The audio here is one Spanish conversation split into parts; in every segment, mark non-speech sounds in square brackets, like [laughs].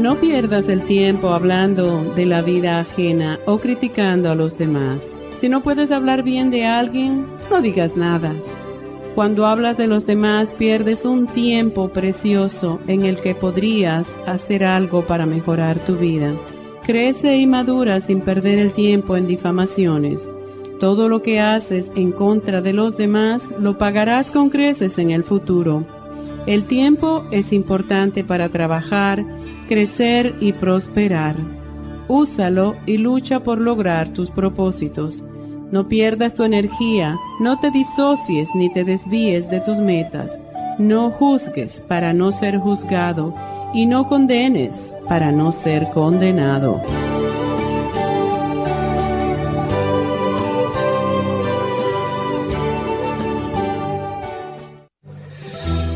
No pierdas el tiempo hablando de la vida ajena o criticando a los demás. Si no puedes hablar bien de alguien, no digas nada. Cuando hablas de los demás pierdes un tiempo precioso en el que podrías hacer algo para mejorar tu vida. Crece y madura sin perder el tiempo en difamaciones. Todo lo que haces en contra de los demás lo pagarás con creces en el futuro. El tiempo es importante para trabajar, crecer y prosperar. Úsalo y lucha por lograr tus propósitos. No pierdas tu energía, no te disocies ni te desvíes de tus metas. No juzgues para no ser juzgado y no condenes para no ser condenado.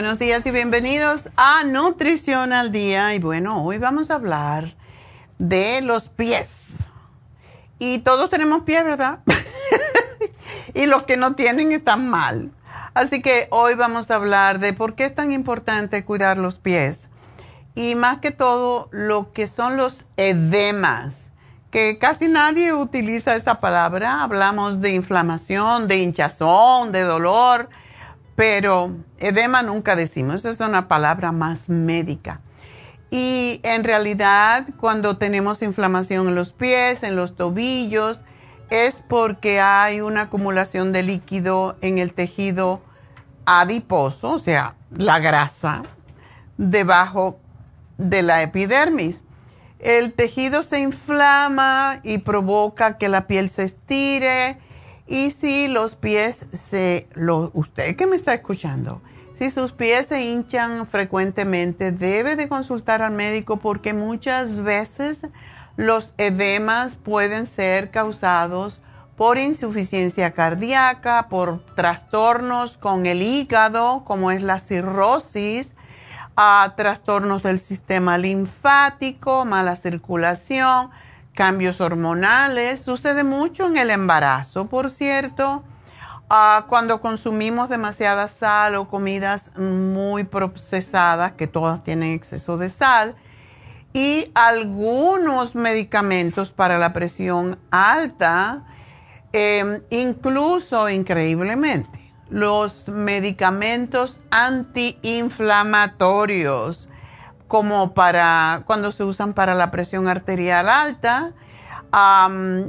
Buenos días y bienvenidos a Nutrición al Día. Y bueno, hoy vamos a hablar de los pies. Y todos tenemos pies, ¿verdad? [laughs] y los que no tienen están mal. Así que hoy vamos a hablar de por qué es tan importante cuidar los pies. Y más que todo, lo que son los edemas, que casi nadie utiliza esa palabra. Hablamos de inflamación, de hinchazón, de dolor pero edema nunca decimos, es una palabra más médica. Y en realidad cuando tenemos inflamación en los pies, en los tobillos, es porque hay una acumulación de líquido en el tejido adiposo, o sea, la grasa, debajo de la epidermis. El tejido se inflama y provoca que la piel se estire y si los pies se, lo, usted que me está escuchando, si sus pies se hinchan frecuentemente, debe de consultar al médico porque muchas veces los edemas pueden ser causados por insuficiencia cardíaca, por trastornos con el hígado, como es la cirrosis, a trastornos del sistema linfático, mala circulación, cambios hormonales. Sucede mucho en el embarazo, por cierto. cuando consumimos demasiada sal o comidas muy procesadas, que todas tienen exceso de sal, y algunos medicamentos para la presión alta, em, incluso increíblemente los medicamentos antiinflamatorios, como para cuando se usan para la presión arterial alta,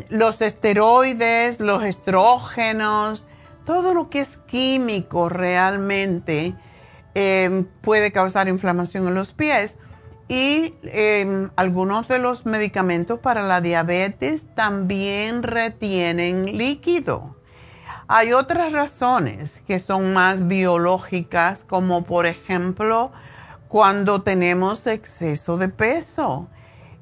los esteroides, los estrógenos, todo lo que es químico realmente em, puede causar inflamación en los pies. Y em, algunos de los medicamentos para la diabetes también retienen líquido. Hay otras razones que son más biológicas, como por ejemplo cuando tenemos exceso de peso.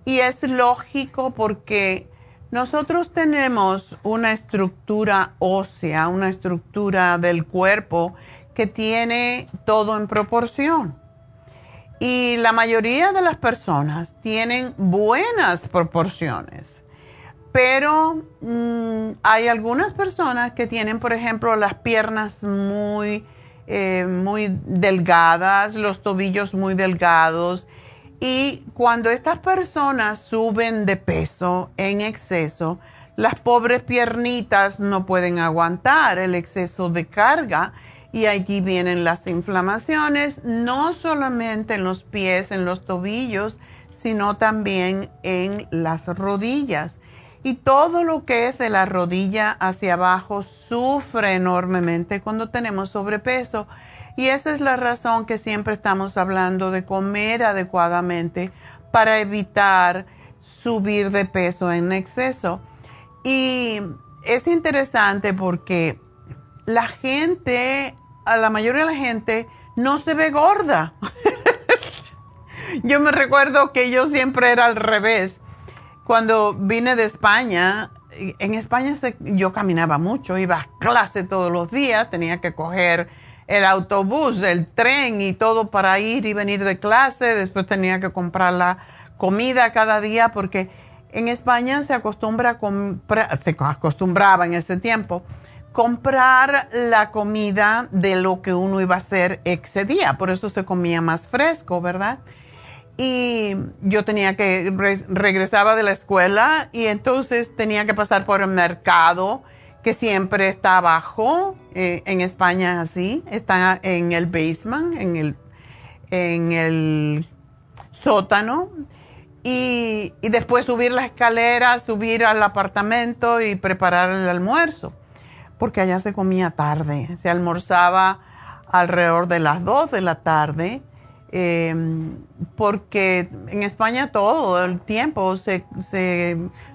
Y es lógico porque nosotros tenemos una estructura ósea, una estructura del cuerpo que tiene todo en proporción. Y la mayoría de las personas tienen buenas proporciones. Pero mm, hay algunas personas que tienen, por ejemplo, las piernas muy, eh, muy delgadas, los tobillos muy delgados. Y cuando estas personas suben de peso en exceso, las pobres piernitas no pueden aguantar el exceso de carga y allí vienen las inflamaciones, no solamente en los pies, en los tobillos, sino también en las rodillas y todo lo que es de la rodilla hacia abajo sufre enormemente cuando tenemos sobrepeso. Y esa es la razón que siempre estamos hablando de comer adecuadamente para evitar subir de peso en exceso. Y es interesante porque la gente, a la mayoría de la gente, no se ve gorda. [laughs] yo me recuerdo que yo siempre era al revés cuando vine de España, en España yo caminaba mucho, iba a clase todos los días, tenía que coger el autobús, el tren y todo para ir y venir de clase, después tenía que comprar la comida cada día porque en España se acostumbra se acostumbraba en ese tiempo comprar la comida de lo que uno iba a hacer ese día, por eso se comía más fresco, ¿verdad? Y yo tenía que, regresaba de la escuela y entonces tenía que pasar por el mercado que siempre está abajo, eh, en España así, está en el basement, en el, en el sótano, y, y después subir las escaleras, subir al apartamento y preparar el almuerzo, porque allá se comía tarde, se almorzaba alrededor de las 2 de la tarde eh, porque en España todo el tiempo se,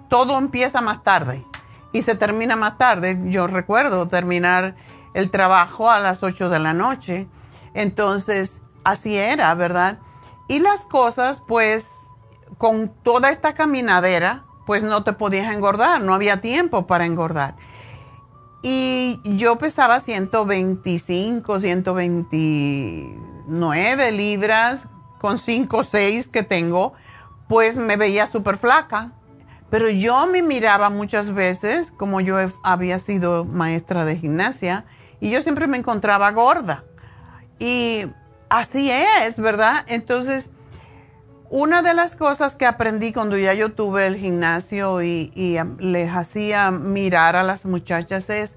todo empieza más tarde y se termina más tarde. Yo recuerdo terminar el trabajo a las 8 de la noche. Entonces, así era, ¿verdad? Y las cosas, pues, con toda esta caminadera, pues no te podías engordar, no había tiempo para engordar. Y yo pesaba 125, 120 nueve libras con cinco o seis que tengo, pues me veía súper flaca. Pero yo me miraba muchas veces, como yo había sido maestra de gimnasia, y yo siempre me encontraba gorda. Y así es, ¿verdad? Entonces, una de las cosas que aprendí cuando ya yo tuve el gimnasio y, y les hacía mirar a las muchachas es,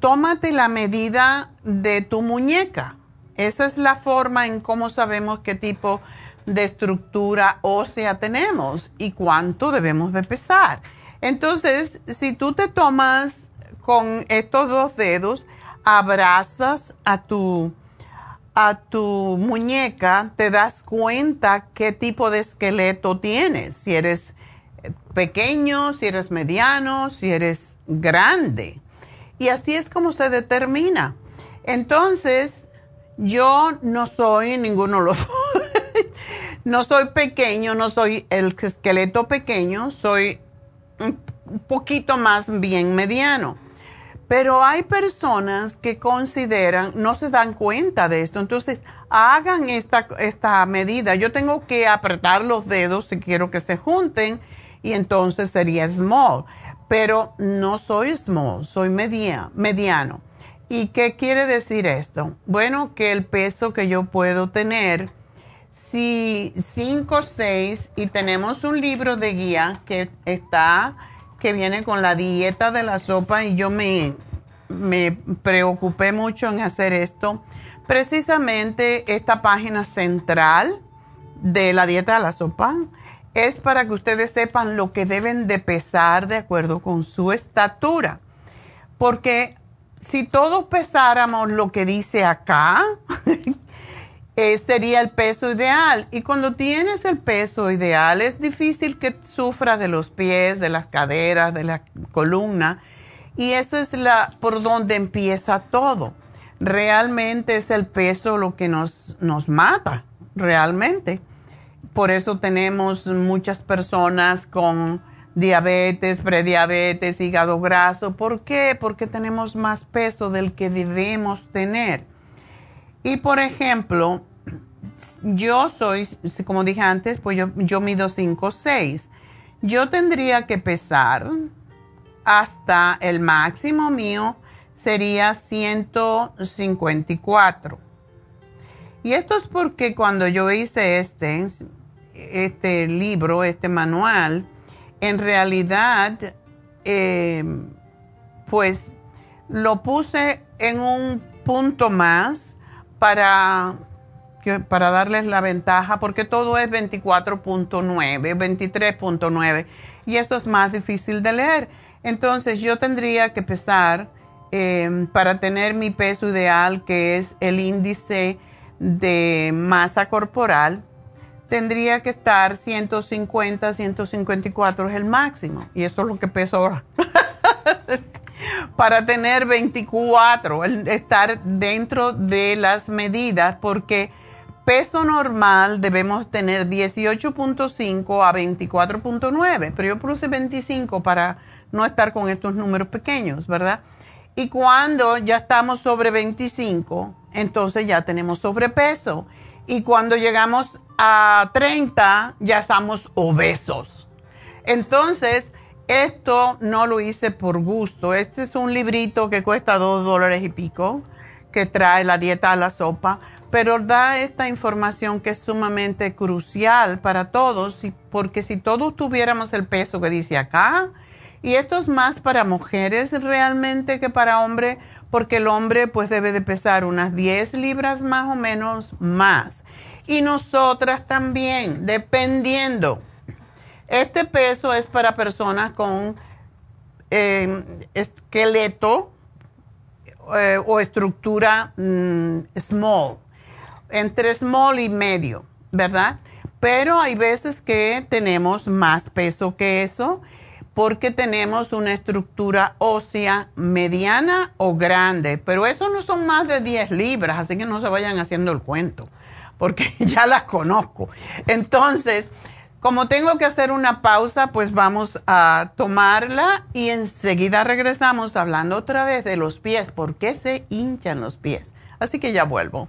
tómate la medida de tu muñeca esa es la forma en cómo sabemos qué tipo de estructura ósea tenemos y cuánto debemos de pesar. Entonces, si tú te tomas con estos dos dedos, abrazas a tu, a tu muñeca, te das cuenta qué tipo de esqueleto tienes. Si eres pequeño, si eres mediano, si eres grande. Y así es como se determina. Entonces, yo no soy ninguno de los... [laughs] no soy pequeño, no soy el esqueleto pequeño, soy un poquito más bien mediano. Pero hay personas que consideran, no se dan cuenta de esto. Entonces, hagan esta, esta medida. Yo tengo que apretar los dedos si quiero que se junten y entonces sería small. Pero no soy small, soy media, mediano. ¿Y qué quiere decir esto? Bueno, que el peso que yo puedo tener, si 5 o 6, y tenemos un libro de guía que está que viene con la dieta de la sopa y yo me, me preocupé mucho en hacer esto. Precisamente esta página central de la dieta de la sopa es para que ustedes sepan lo que deben de pesar de acuerdo con su estatura. Porque si todos pesáramos lo que dice acá, [laughs] Eh, sería el peso ideal. Y cuando tienes el peso ideal, es difícil que sufras de los pies, de las caderas, de la columna. Y eso es la, por donde empieza todo. Realmente es el peso lo que nos, nos mata, realmente. Por eso tenemos muchas personas con diabetes, prediabetes, hígado graso. ¿Por qué? Porque tenemos más peso del que debemos tener. Y por ejemplo, yo soy, como dije antes, pues yo, yo mido 5 6. Yo tendría que pesar hasta el máximo mío sería 154. Y esto es porque cuando yo hice este, este libro, este manual, en realidad, eh, pues lo puse en un punto más para, para darles la ventaja, porque todo es 24.9, 23.9, y eso es más difícil de leer. Entonces yo tendría que pesar em, para tener mi peso ideal, que es el índice de masa corporal, tendría que estar 150, 154 es el máximo. Y eso es lo que peso ahora. [laughs] para tener 24, estar dentro de las medidas, porque peso normal debemos tener 18.5 a 24.9, pero yo puse 25 para no estar con estos números pequeños, ¿verdad? Y cuando ya estamos sobre 25, entonces ya tenemos sobrepeso. Y cuando llegamos a 30, ya estamos obesos. Entonces, esto no lo hice por gusto. Este es un librito que cuesta dos dólares y pico, que trae la dieta a la sopa, pero da esta información que es sumamente crucial para todos, porque si todos tuviéramos el peso que dice acá, y esto es más para mujeres realmente que para hombres, porque el hombre pues debe de pesar unas 10 libras más o menos más. Y nosotras también, dependiendo. Este peso es para personas con eh, esqueleto eh, o estructura mm, small, entre small y medio, ¿verdad? Pero hay veces que tenemos más peso que eso porque tenemos una estructura ósea mediana o grande, pero eso no son más de 10 libras, así que no se vayan haciendo el cuento, porque [laughs] ya las conozco. Entonces, como tengo que hacer una pausa, pues vamos a tomarla y enseguida regresamos hablando otra vez de los pies, por qué se hinchan los pies. Así que ya vuelvo.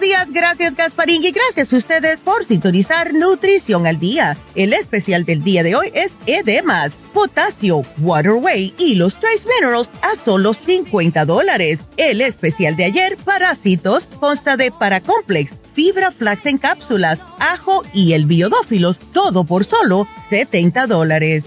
días, gracias Gasparín y gracias a ustedes por sintonizar Nutrición al Día. El especial del día de hoy es edemas, potasio, waterway y los trace minerals a solo 50 dólares. El especial de ayer, parásitos, consta de paracomplex fibra flax en cápsulas, ajo y el biodófilos, todo por solo 70 dólares.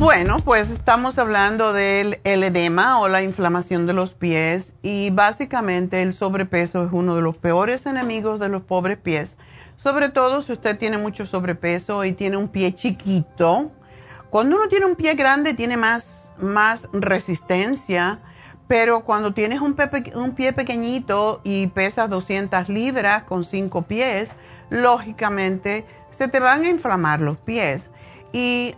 Bueno, pues estamos hablando del edema o la inflamación de los pies y básicamente el sobrepeso es uno de los peores enemigos de los pobres pies. Sobre todo si usted tiene mucho sobrepeso y tiene un pie chiquito. Cuando uno tiene un pie grande tiene más, más resistencia, pero cuando tienes un, pie pequeñito y pesas 200 libras con 5 pies, lógicamente se te van a inflamar los pies. Y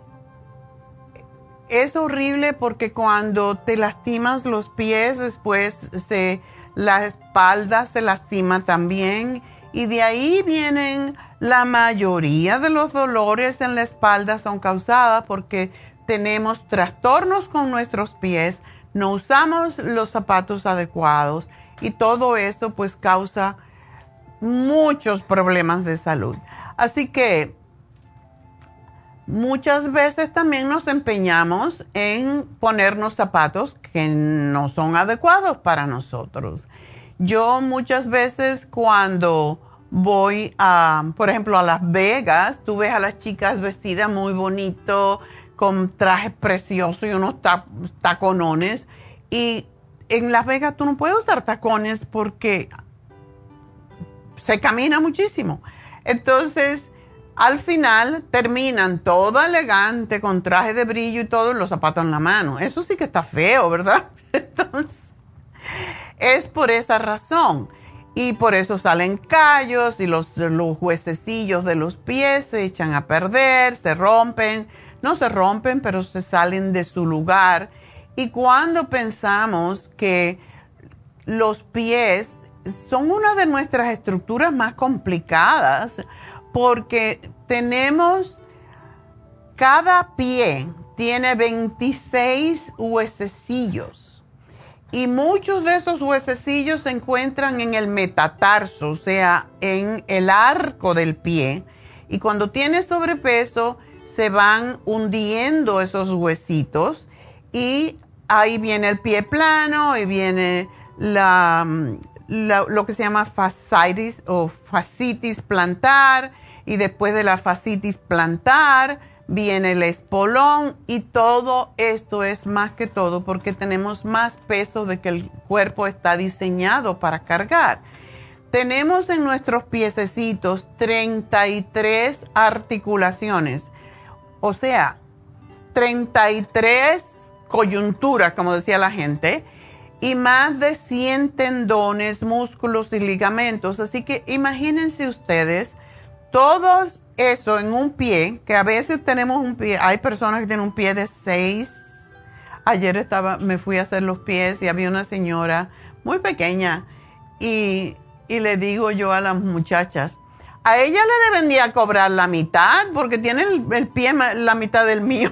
es horrible porque cuando te lastimas los pies, después se, la espalda se lastima también. Y de ahí vienen la mayoría de los dolores en la espalda son causadas porque tenemos trastornos con nuestros pies, no usamos los zapatos adecuados y todo eso pues causa muchos problemas de salud. Así que Muchas veces también nos empeñamos en ponernos zapatos que no son adecuados para nosotros. Yo muchas veces cuando voy a, por ejemplo, a Las Vegas, tú ves a las chicas vestidas muy bonito, con trajes preciosos y unos taconones. Y en Las Vegas tú no puedes usar tacones porque se camina muchísimo. Entonces, al final terminan todo elegante, con traje de brillo y todo, los zapatos en la mano. Eso sí que está feo, ¿verdad? [laughs] Entonces, es por esa razón. Y por eso salen callos y los, los huesecillos de los pies se echan a perder, se rompen. No se rompen, pero se salen de su lugar. Y cuando pensamos que los pies son una de nuestras estructuras más complicadas, porque tenemos, cada pie tiene 26 huesecillos y muchos de esos huesecillos se encuentran en el metatarso, o sea, en el arco del pie. Y cuando tienes sobrepeso, se van hundiendo esos huesitos y ahí viene el pie plano y viene la, lo que se llama fascitis o fascitis plantar y después de la fascitis plantar viene el espolón y todo esto es más que todo porque tenemos más peso de que el cuerpo está diseñado para cargar. Tenemos en nuestros piececitos 33 articulaciones, o sea, 33 coyunturas, como decía la gente, y más de 100 tendones, músculos y ligamentos. Así que imagínense ustedes todo eso en un pie, que a veces tenemos un pie, hay personas que tienen un pie de seis. Ayer estaba, me fui a hacer los pies y había una señora muy pequeña y y le digo yo a las muchachas, a ella le deben cobrar la mitad porque tiene el, pie la mitad del mío.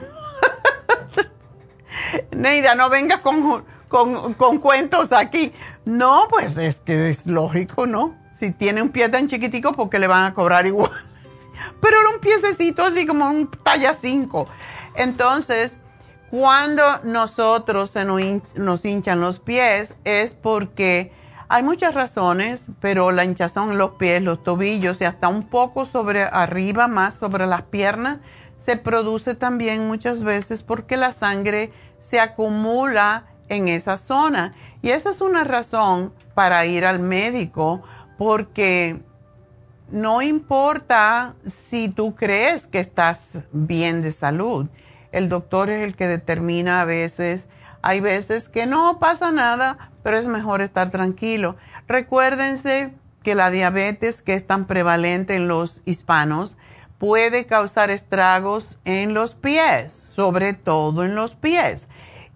[laughs] Neida, no vengas con, con, cuentos aquí. No, pues es que es lógico, ¿no? Si tiene un pie tan chiquitico, porque le van a cobrar igual? [laughs] Pero era un piececito así como un talla 5. Entonces, cuando nosotros se nos hinchan los pies es porque hay muchas razones, pero la hinchazón en los pies, los tobillos y hasta un poco sobre arriba, más sobre las piernas, se produce también muchas veces porque la sangre se acumula en esa zona. Y esa es una razón para ir al médico porque no importa si tú crees que estás bien de salud. El doctor es el que determina a veces, hay veces que no pasa nada, pero es mejor estar tranquilo. Recuérdense que la diabetes que es tan prevalente en los hispanos puede causar estragos en los pies, sobre todo en los pies.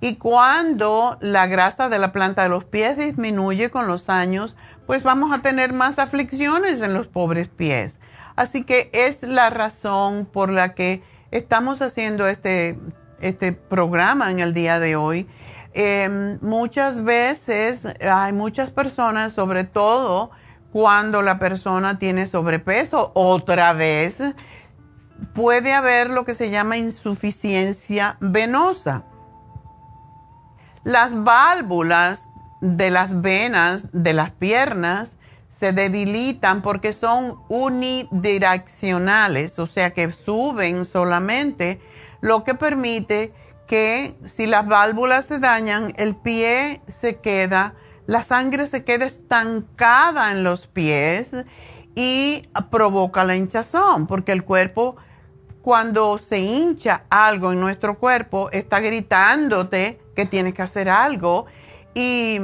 Y cuando la grasa de la planta de los pies disminuye con los años, pues vamos a tener más aflicciones en los pobres pies. Así que es la razón por la que estamos haciendo este, este programa en el día de hoy Em, muchas veces hay muchas personas, sobre todo cuando la persona tiene sobrepeso, otra vez puede haber lo que se llama insuficiencia venosa. Las válvulas de las venas de las piernas se debilitan porque son unidireccionales, o sea que suben solamente, lo que permite que si las válvulas se dañan, el pie se queda, la sangre se queda estancada en los pies y provoca la hinchazón, porque el cuerpo, cuando se hincha algo en nuestro cuerpo, está gritándote que tienes que hacer algo. Y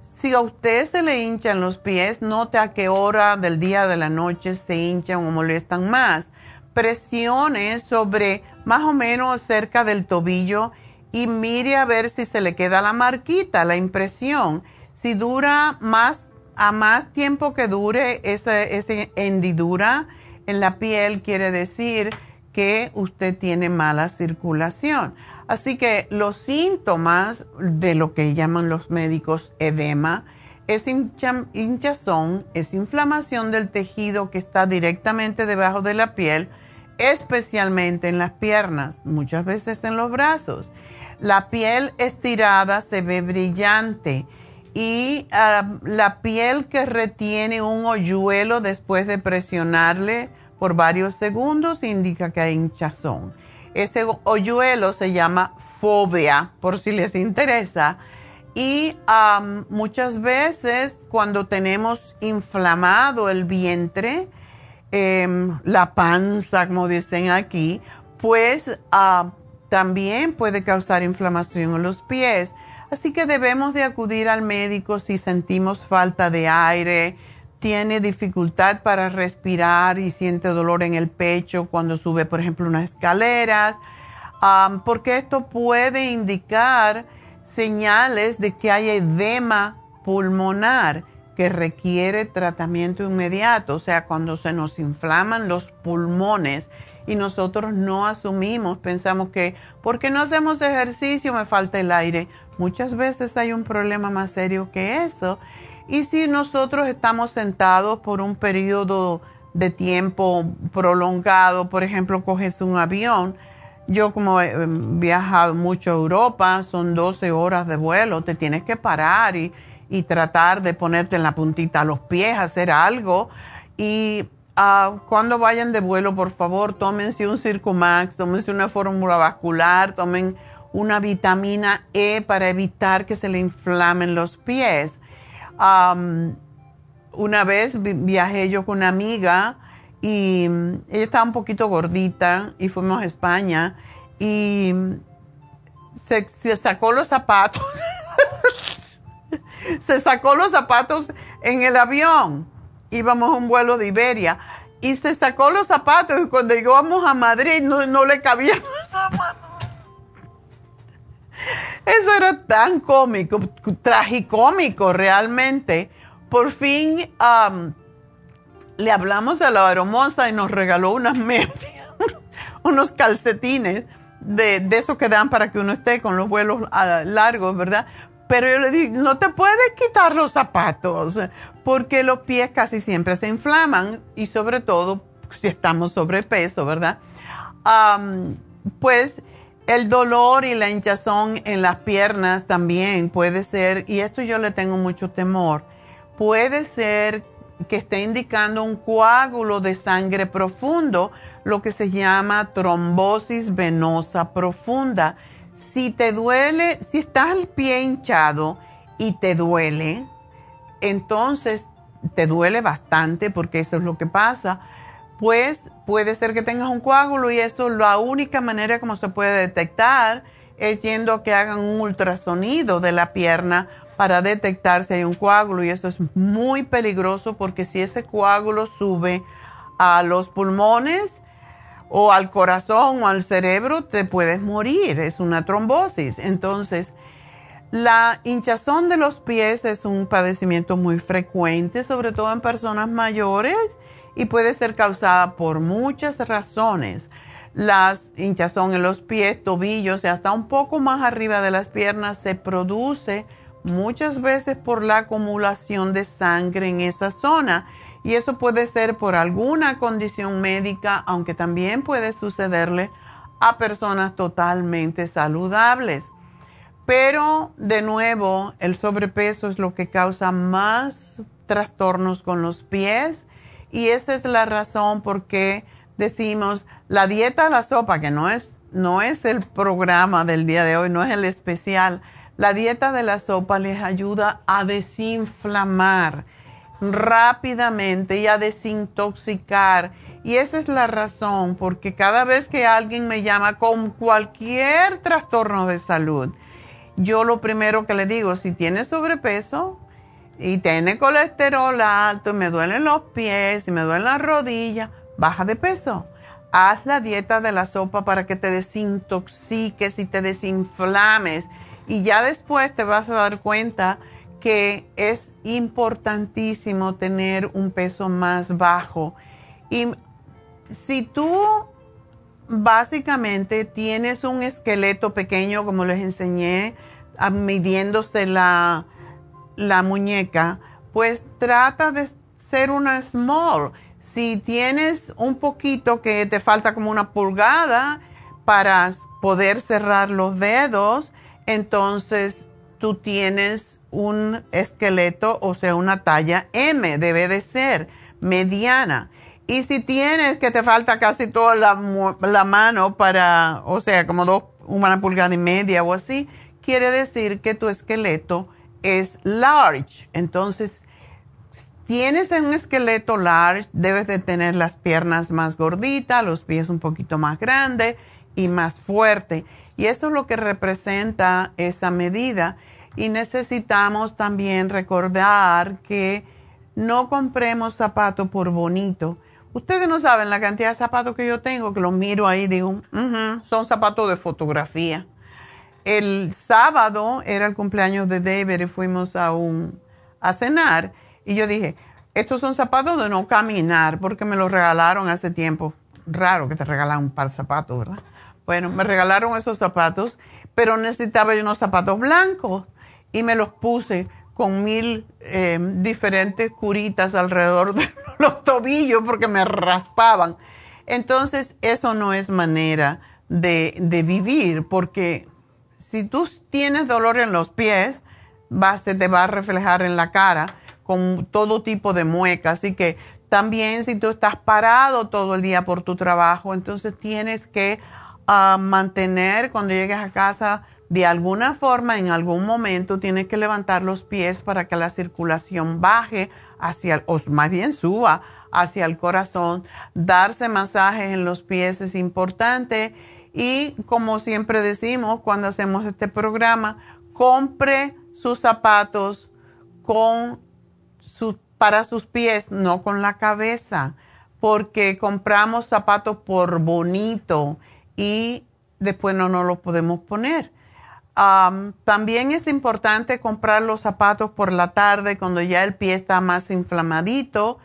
si a usted se le hinchan los pies, note a qué hora del día de la noche se hinchan o molestan más. Presione sobre más o menos cerca del tobillo y mire a ver si se le queda la marquita, la impresión. Si dura más, a más tiempo que dure esa, hendidura en la piel, quiere decir que usted tiene mala circulación. Así que los síntomas de lo que llaman los médicos edema es hinchazón, es inflamación del tejido que está directamente debajo de la piel, especialmente en las piernas, muchas veces en los brazos. La piel estirada se ve brillante y ah, la piel que retiene un hoyuelo después de presionarle por varios segundos indica que hay hinchazón. Ese hoyuelo se llama fobia, por si les interesa. Y muchas veces cuando tenemos inflamado el vientre, Em, la panza, como dicen aquí, pues ah, también puede causar inflamación en los pies. Así que debemos de acudir al médico si sentimos falta de aire, tiene dificultad para respirar y siente dolor en el pecho cuando sube, por ejemplo, unas escaleras, porque esto puede indicar señales de que hay edema pulmonar que requiere tratamiento inmediato, o sea, cuando se nos inflaman los pulmones y nosotros no asumimos, pensamos que porque no hacemos ejercicio me falta el aire. Muchas veces hay un problema más serio que eso. Y si nosotros estamos sentados por un periodo de tiempo prolongado, por ejemplo, coges un avión, yo como he viajado mucho a Europa, son 12 horas de vuelo, te tienes que parar y y tratar de ponerte en la puntita a los pies, hacer algo. Y ah, cuando vayan de vuelo, por favor, tómense un Circumax, tómense una fórmula vascular, tomen una vitamina E para evitar que se le inflamen los pies. Una vez viajé yo con una amiga y ella estaba un poquito gordita y fuimos a España y se sacó los zapatos [laughs] se sacó los zapatos en el avión. Íbamos a un vuelo de Iberia. Y se sacó los zapatos y cuando llegamos a Madrid no, le cabían los zapatos. Eso era tan cómico, tragicómico realmente, por fin le hablamos a la hermosa y nos regaló unas [laughs] medias, unos calcetines de, de eso que dan para que uno esté con los vuelos ah, largos, ¿verdad? Pero yo le dije, no te puedes quitar los zapatos porque los pies casi siempre se inflaman y sobre todo si estamos sobrepeso, ¿verdad? pues el dolor y la hinchazón en las piernas también puede ser, y esto yo le tengo mucho temor, puede ser que esté indicando un coágulo de sangre profundo, lo que se llama trombosis venosa profunda. Si te duele, si estás el pie hinchado y te duele, entonces te duele bastante porque eso es lo que pasa, pues puede ser que tengas un coágulo y eso la única manera como se puede detectar es yendo que hagan un ultrasonido de la pierna para detectar si hay un coágulo y eso es muy peligroso porque si ese coágulo sube a los pulmones o al corazón o al cerebro te puedes morir, es una trombosis. Entonces, la hinchazón de los pies es un padecimiento muy frecuente, sobre todo en personas mayores y puede ser causada por muchas razones. Las hinchazón en los pies, tobillos y hasta un poco más arriba de las piernas se produce muchas veces por la acumulación de sangre en esa zona. Y eso puede ser por alguna condición médica, aunque también puede sucederle a personas totalmente saludables. Pero de nuevo, el sobrepeso es lo que causa más trastornos con los pies y esa es la razón por qué decimos la dieta a la sopa, que no es, no es el programa del día de hoy, no es el especial. La dieta de la sopa les ayuda a desinflamar rápidamente y a desintoxicar. Y esa es la razón, porque cada vez que alguien me llama con cualquier trastorno de salud, yo lo primero que le digo, si tiene sobrepeso, y tiene colesterol alto, y me duelen los pies, y me duelen las rodillas, baja de peso. Haz la dieta de la sopa para que te desintoxiques y te desinflames. Y ya después te vas a dar cuenta que es importantísimo tener un peso más bajo. Y si tú básicamente tienes un esqueleto pequeño, como les enseñé, midiéndose la, la muñeca, pues trata de ser una small. Si tienes un poquito que te falta como una pulgada para poder cerrar los dedos, entonces tú tienes un esqueleto, o sea, una talla M, debe de ser mediana. Y si tienes que te falta casi toda la, la mano para, o sea, como dos, una pulgada y media o así, quiere decir que tu esqueleto es large. Entonces, tienes un esqueleto large, debes de tener las piernas más gorditas, los pies un poquito más grandes y más fuerte. Y eso es lo que representa esa medida. Y necesitamos también recordar que no compremos zapatos por bonito. Ustedes no saben la cantidad de zapatos que yo tengo, que los miro ahí y digo, son zapatos de fotografía el sábado era el cumpleaños de David y fuimos a, un, a cenar y yo dije, estos son zapatos de no caminar porque me los regalaron hace tiempo. Raro que te regalan un par de zapatos, ¿verdad? Bueno, me regalaron esos zapatos, pero necesitaba yo unos zapatos blancos y me los puse con mil eh, diferentes curitas alrededor de [laughs] los tobillos porque me raspaban. Entonces, eso no es manera de, de vivir porque si tú tienes dolor en los pies, se te va a reflejar en la cara con todo tipo de muecas. Así que también si tú estás parado todo el día por tu trabajo, entonces tienes que ah, mantener cuando llegues a casa de alguna forma, en algún momento, tienes que levantar los pies para que la circulación baje hacia, o más bien suba hacia el corazón. Darse masajes en los pies es importante y como siempre decimos cuando hacemos este programa, compre sus zapatos con para sus pies, no con la cabeza, porque compramos zapatos por bonito y después no nos los podemos poner. también es importante comprar los zapatos por la tarde cuando ya el pie está más inflamadito,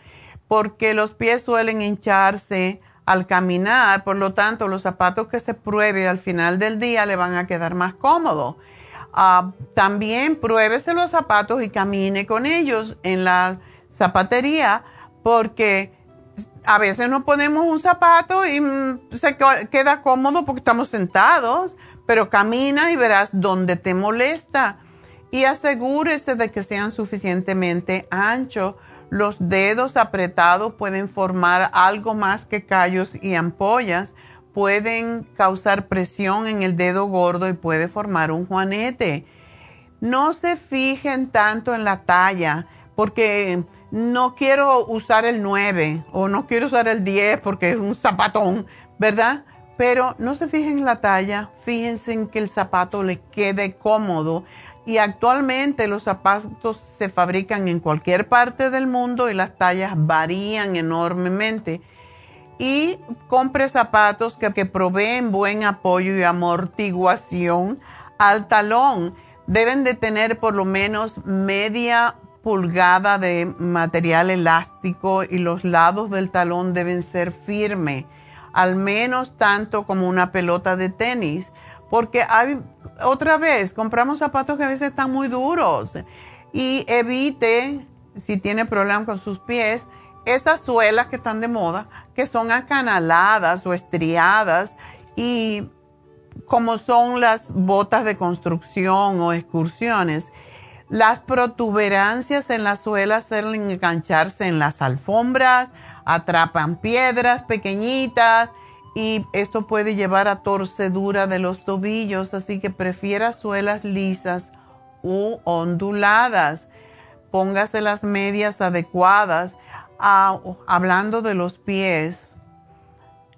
porque los pies suelen hincharse al caminar, por lo tanto los zapatos que se pruebe al final del día le van a quedar más cómodos. también pruébese los zapatos y camine con ellos en la zapatería, porque a veces no ponemos un zapato y mm, se queda cómodo porque estamos sentados, pero camina y verás dónde te molesta. Y asegúrese de que sean suficientemente anchos. Los dedos apretados pueden formar algo más que callos y ampollas. Pueden causar presión en el dedo gordo y puede formar un juanete. No se fijen tanto en la talla porque no quiero usar el 9 o no quiero usar el 10 porque es un zapatón, ¿verdad? Pero no se fijen en la talla, fíjense en que el zapato le quede cómodo. Y actualmente los zapatos se fabrican en cualquier parte del mundo y las tallas varían enormemente. Y compre zapatos que, proveen buen apoyo y amortiguación al talón. Deben de tener por lo menos media pulgada de material elástico y los lados del talón deben ser firmes, al menos tanto como una pelota de tenis, porque hay, otra vez, compramos zapatos que a veces están muy duros. Y evite, si tiene problemas con sus pies, esas suelas que están de moda, que son acanaladas o estriadas y como son las botas de construcción o excursiones las protuberancias en la suela suelen engancharse en las alfombras, atrapan piedras pequeñitas y esto puede llevar a torcedura de los tobillos, así que prefiera suelas lisas u onduladas. Póngase las medias adecuadas. Hablando de los pies,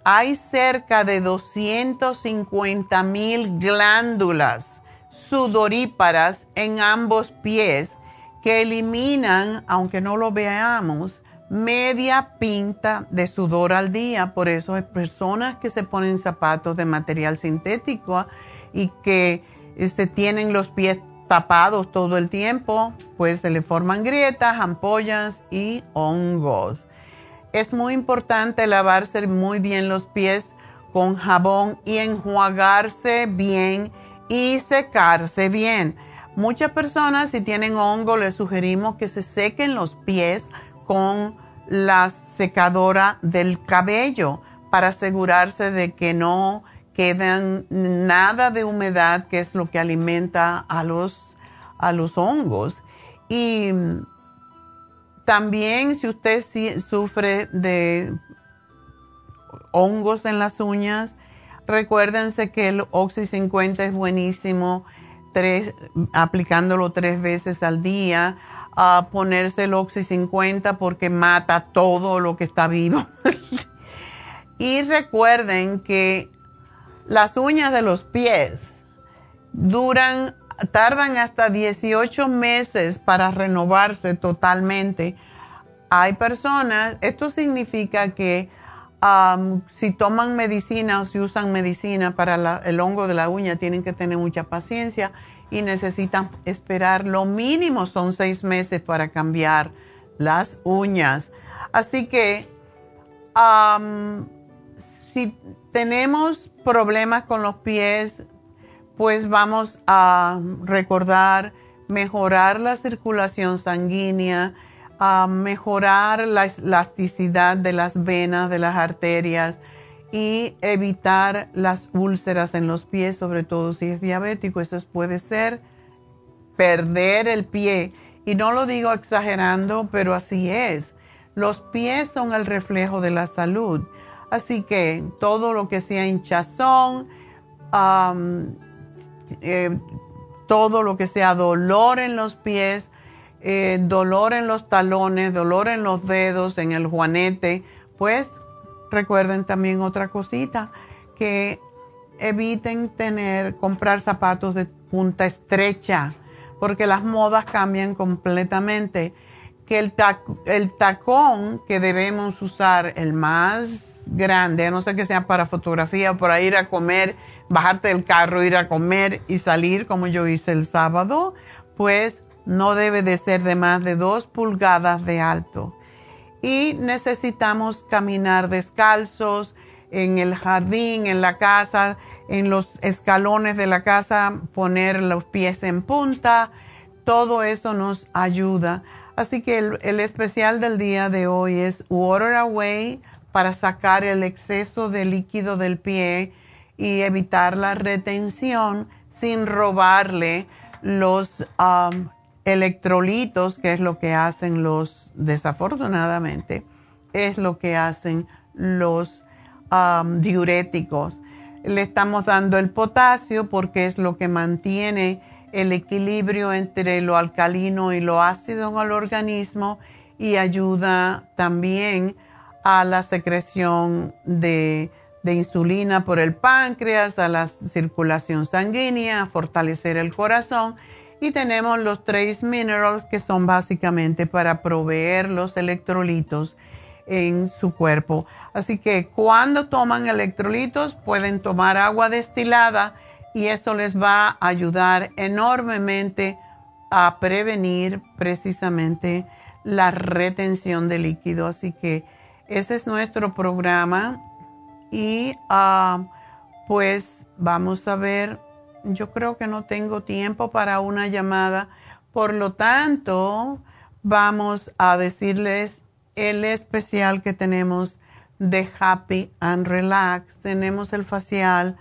hay cerca de 250 mil glándulas sudoríparas en ambos pies que eliminan, aunque no lo veamos, media pinta de sudor al día. Por eso hay personas que se ponen zapatos de material sintético y que se tienen los pies tapados todo el tiempo, pues se le forman grietas, ampollas y hongos. Es muy importante lavarse muy bien los pies con jabón y enjuagarse bien y secarse bien. Muchas personas si tienen hongo les sugerimos que se sequen los pies con la secadora del cabello para asegurarse de que no queden nada de humedad que es lo que alimenta a los, a los hongos. Y también si usted sufre de hongos en las uñas, Recuérdense que el Oxy 50 es buenísimo, aplicándolo tres veces al día. A ponerse el Oxy 50 porque mata todo lo que está vivo. [laughs] y recuerden que las uñas de los pies duran, tardan hasta 18 meses para renovarse totalmente. Hay personas, esto significa que si toman medicina o si usan medicina para el hongo de la uña, tienen que tener mucha paciencia y necesitan esperar lo mínimo son seis meses para cambiar las uñas. Así que si tenemos problemas con los pies, pues vamos a recordar mejorar la circulación sanguínea, a mejorar la elasticidad de las venas, de las arterias y evitar las úlceras en los pies, sobre todo si es diabético. Eso puede ser perder el pie. Y no lo digo exagerando, pero así es. Los pies son el reflejo de la salud. Así que todo lo que sea hinchazón, eh, todo lo que sea dolor en los pies, eh, dolor en los talones, dolor en los dedos, en el juanete, pues recuerden también otra cosita, que eviten tener, comprar zapatos de punta estrecha, porque las modas cambian completamente. Que el, tacón que debemos usar, el más grande, a no ser que sea para fotografía o para ir a comer, bajarte del carro, ir a comer y salir como yo hice el sábado, pues no debe de ser de más de dos pulgadas de alto. Y necesitamos caminar descalzos en el jardín, en la casa, en los escalones de la casa, poner los pies en punta. Todo eso nos ayuda. Así que el, especial del día de hoy es Water Away para sacar el exceso de líquido del pie y evitar la retención sin robarle los um, electrolitos, que es lo que hacen los, desafortunadamente, es lo que hacen los diuréticos. Le estamos dando el potasio porque es lo que mantiene el equilibrio entre lo alcalino y lo ácido en el organismo y ayuda también a la secreción de, de, insulina por el páncreas, a la circulación sanguínea, a fortalecer el corazón. Y tenemos los trace minerals que son básicamente para proveer los electrolitos en su cuerpo. Así que cuando toman electrolitos pueden tomar agua destilada y eso les va a ayudar enormemente a prevenir precisamente la retención de líquido. Así que ese es nuestro programa y ah, pues vamos a ver, yo creo que no tengo tiempo para una llamada, por lo tanto vamos a decirles el especial que tenemos de Happy and Relax. Tenemos el facial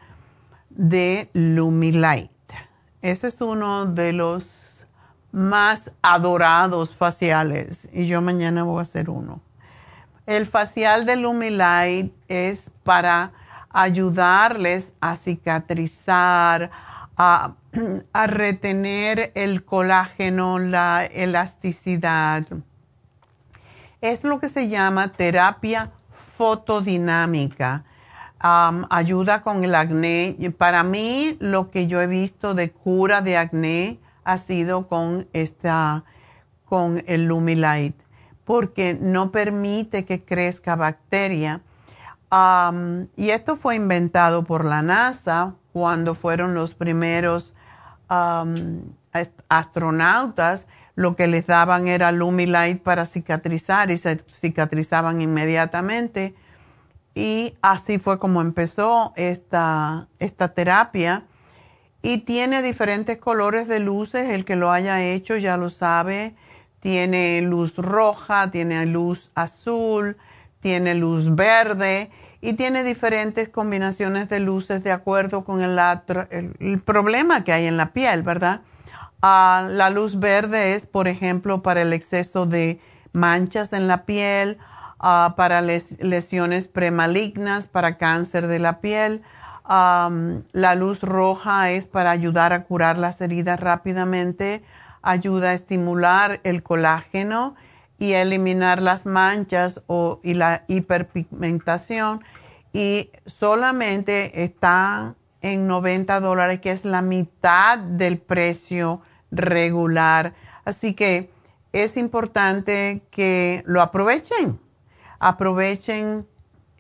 de Lumilight. Ese es uno de los más adorados faciales y yo mañana voy a hacer uno. El facial de Lumilight es para ayudarles a cicatrizar, [clears throat] a, retener el colágeno, la elasticidad. Es lo que se llama terapia fotodinámica ayuda con el acné. Para mí, lo que yo he visto de cura de acné ha sido con esta, con el Lumilight, porque no permite que crezca bacteria. y esto fue inventado por la NASA cuando fueron los primeros astronautas. Lo que les daban era Lumilight para cicatrizar y se cicatrizaban inmediatamente y así fue como empezó esta, esta terapia. Y tiene diferentes colores de luces, el que lo haya hecho ya lo sabe. Tiene luz roja, tiene luz azul, tiene luz verde y tiene diferentes combinaciones de luces de acuerdo con el, problema que hay en la piel, ¿verdad? Ah, la luz verde es, por ejemplo, para el exceso de manchas en la piel Ah, para lesiones premalignas, para cáncer de la piel. la luz roja es para ayudar a curar las heridas rápidamente, ayuda a estimular el colágeno y eliminar las manchas o, y la hiperpigmentación. Y solamente está en 90 dólares, que es la mitad del precio regular. Así que es importante que lo aprovechen Aprovechen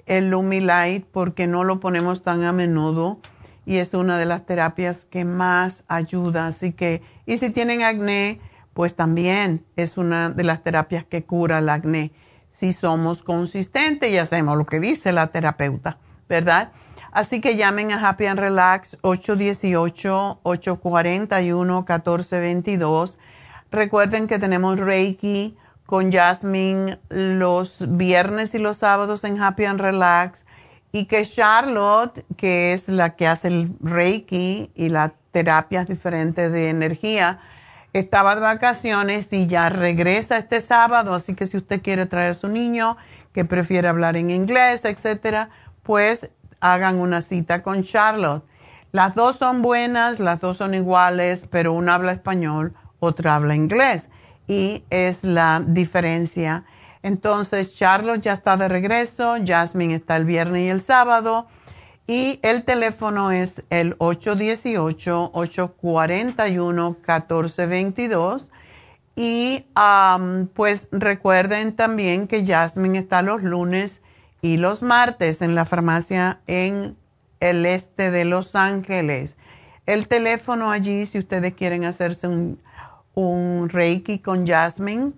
el Lumilight porque no lo ponemos tan a menudo y es una de las terapias que más ayuda. Así que, y si tienen acné, pues también es una de las terapias que cura el acné. Si somos consistentes y hacemos lo que dice la terapeuta, ¿verdad? Así que llamen a Happy and Relax 818-841-1422. Recuerden que tenemos Reiki con Jasmine los viernes y los sábados en Happy and Relax y que Charlotte, que es la que hace el Reiki y las terapias diferentes de energía, estaba de vacaciones y ya regresa este sábado, así que si usted quiere traer a su niño que prefiere hablar en inglés, etcétera, pues hagan una cita con Charlotte. Las dos son buenas, las dos son iguales, pero una habla español, otra habla inglés y es la diferencia. Entonces, Charlotte ya está de regreso, Jasmine está el viernes y el sábado y el teléfono es el 818-841-1422. Y pues recuerden también que Jasmine está los lunes y los martes en la farmacia en el este de Los Ángeles. El teléfono allí, si ustedes quieren hacerse un, Reiki con Jasmine,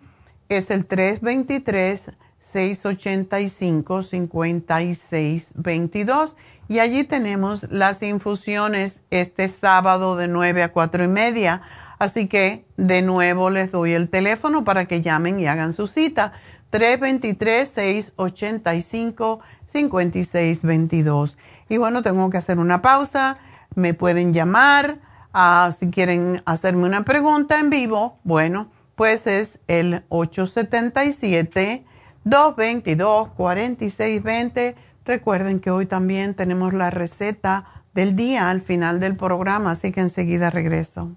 es el 323-685-5622. Y allí tenemos las infusiones este sábado de 9 a 4 y media. Así que de nuevo les doy el teléfono para que llamen y hagan su cita. 323-685-5622. Y bueno, tengo que hacer una pausa. Me pueden llamar ah, si quieren hacerme una pregunta en vivo. Bueno, pues es el 877-222-4620. Recuerden que hoy también tenemos la receta del día al final del programa, así que enseguida regreso.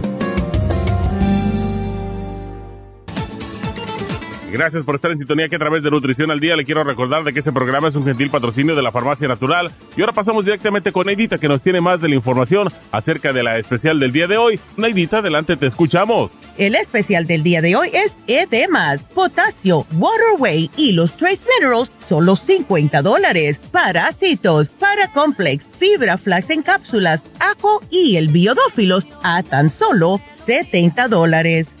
Gracias por estar en sintonía que a través de Nutrición al Día le quiero recordar de que este programa es un gentil patrocinio de la Farmacia Natural. Y ahora pasamos directamente con Neidita que nos tiene más de la información acerca de la especial del día de hoy. Neidita, adelante, te escuchamos. El especial del día de hoy es edemas, potasio, waterway y los trace minerals, solo 50 dólares. Parásitos, paracomplex, fibra flax en cápsulas, ajo y el biodófilos a tan solo 70 dólares.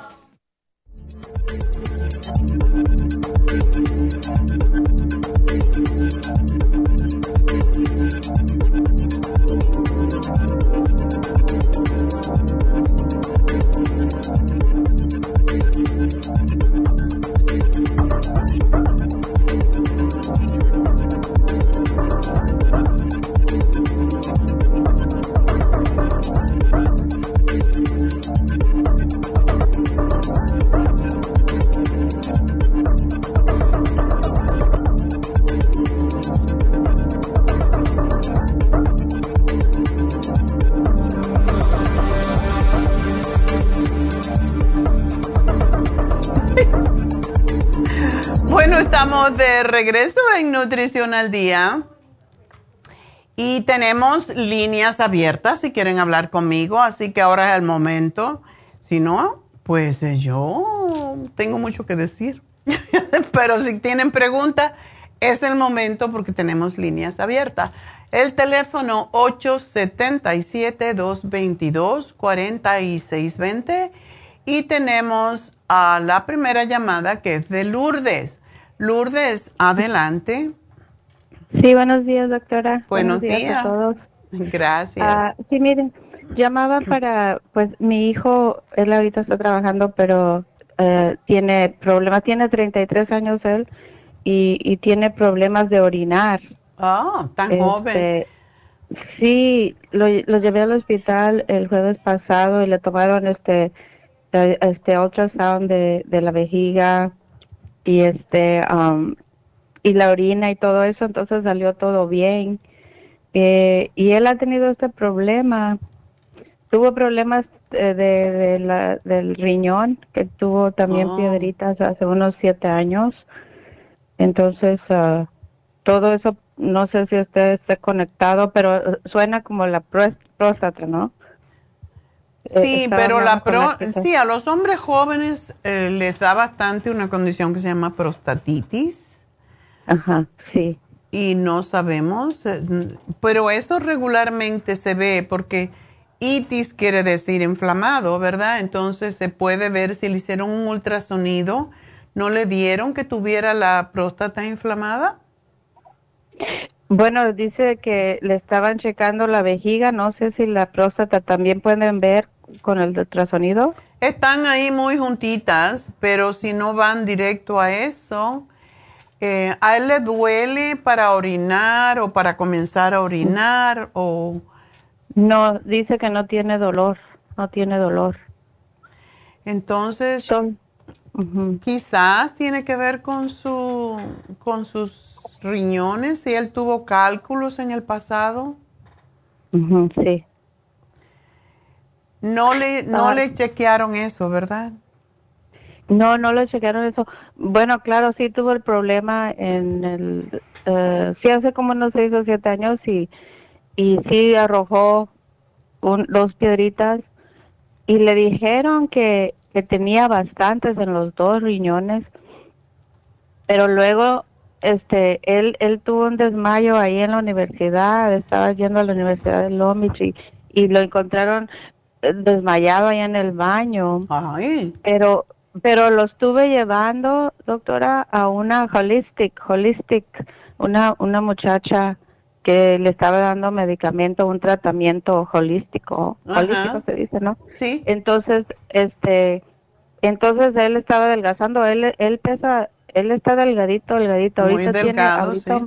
De regreso en Nutrición al Día y tenemos líneas abiertas si quieren hablar conmigo, así que ahora es el momento. Si no, pues yo tengo mucho que decir. [laughs] Pero si tienen preguntas, es el momento porque tenemos líneas abiertas. El teléfono 877-222-4620 y tenemos a la primera llamada que es de Lourdes. Lourdes, adelante. Sí, buenos días, doctora. Buenos, días, a todos. Gracias. Ah, sí, miren, llamaba para, pues mi hijo, él ahorita está trabajando, pero eh, tiene problemas, tiene 33 años él y, tiene problemas de orinar. Oh, tan joven. Este, sí, lo, lo llevé al hospital el jueves pasado y le tomaron este eh, este ultrasound de, de la vejiga y este um, y la orina y todo eso entonces salió todo bien eh, y él ha tenido este problema tuvo problemas eh, de, la, del riñón que tuvo también oh. piedritas hace unos siete años Entonces, ah, todo eso, no sé si usted esté conectado, pero suena como la próstata, ¿no? Sí, pero la pro, sí, a los hombres jóvenes eh, les da bastante una condición que se llama prostatitis. Ajá, sí. Y no sabemos, eh, pero eso regularmente se ve porque itis quiere decir inflamado, ¿verdad? Entonces se puede ver si le hicieron un ultrasonido, ¿no le vieron que tuviera la próstata inflamada? Bueno, dice que le estaban checando la vejiga, no sé si la próstata también pueden ver con el ultrasonido. Están ahí muy juntitas, pero si no van directo a eso, eh, ¿a él le duele para orinar o para comenzar a orinar o...? No, dice que no tiene dolor, no tiene dolor. Entonces, quizás tiene que ver con su, con sus riñones, si él tuvo cálculos en el pasado. sí. No le, no ah. le chequearon eso, ¿verdad? No, no le chequearon eso. Bueno, claro, sí tuvo el problema en el, uh, sí hace como unos seis o siete años y, y sí arrojó un, dos piedritas y le dijeron que, que tenía bastantes en los dos riñones, pero luego este, él, él tuvo un desmayo ahí en la universidad, estaba yendo a la Universidad de Long y, y lo encontraron eh, desmayado ahí en el baño. Pero, pero lo estuve llevando, doctora, a una holistic, holistic, una, una muchacha que le estaba dando medicamento, un tratamiento holístico, holístico se dice, ¿no? Sí. Entonces, este, entonces él estaba adelgazando, él, él pesa él está delgadito, delgadito. ahorita tiene, ahorita,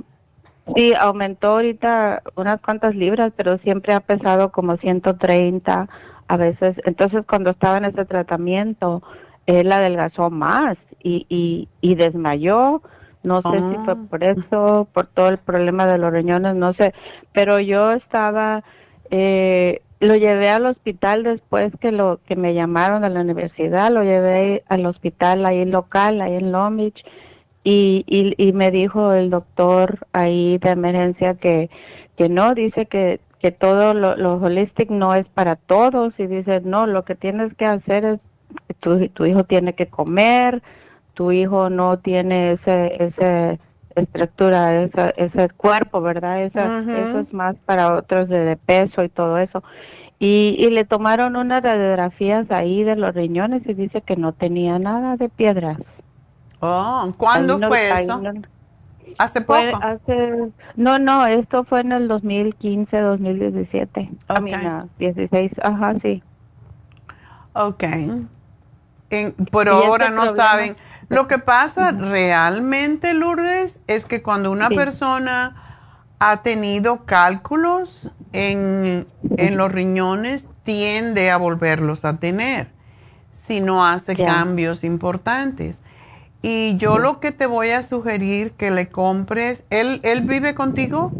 sí. aumentó ahorita unas cuantas libras, pero siempre ha pesado como 130 a veces. Entonces, cuando estaba en ese tratamiento, él adelgazó más y, y, y desmayó. No sé si fue ah. por eso, por todo el problema de los riñones, no sé. Pero yo estaba eh, lo llevé al hospital después que lo que me llamaron a la universidad, lo llevé al hospital ahí local, ahí en Long Beach, y, y, me dijo el doctor ahí de emergencia que, que no, dice que, que todo lo, lo holistic no es para todos, y dice, no, lo que tienes que hacer es, tu, tu hijo tiene que comer, tu hijo no tiene ese, ese estructura, ese, ese cuerpo, ¿verdad? Esa, Eso es más para otros de, peso y todo eso. Y, y, le tomaron unas radiografías ahí de los riñones y dice que no tenía nada de piedras. Oh, ¿cuándo fue eso? ¿Hace poco? hace, no, no, esto fue en el 2015, 2017. Okay. A 16, ajá, sí. Ok. por ahora no saben. Lo que pasa realmente, Lourdes, es que cuando una persona ha tenido cálculos en, en, los riñones, tiende a volverlos a tener si no hace cambios importantes. Y yo lo que te voy a sugerir que le compres, ¿él, él vive contigo?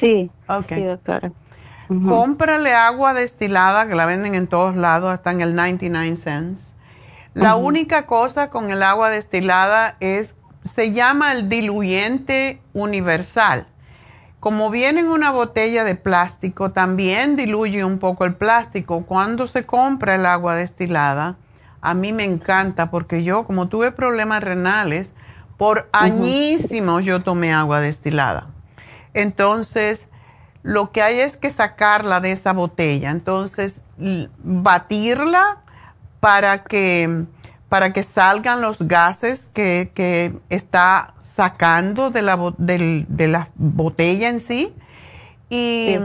Sí. Ok. Sí, doctora. Cómprale agua destilada, que la venden en todos lados, hasta en el 99 cents la única cosa con el agua destilada es, se llama el diluyente universal. Como viene en una botella de plástico, también diluye un poco el plástico. Cuando se compra el agua destilada, a mí me encanta porque yo, como tuve problemas renales, por añísimos yo tomé agua destilada. Entonces, lo que hay es que sacarla de esa botella. Entonces, batirla para que, para que salgan los gases que, que está sacando de la, de, la botella en sí. Y,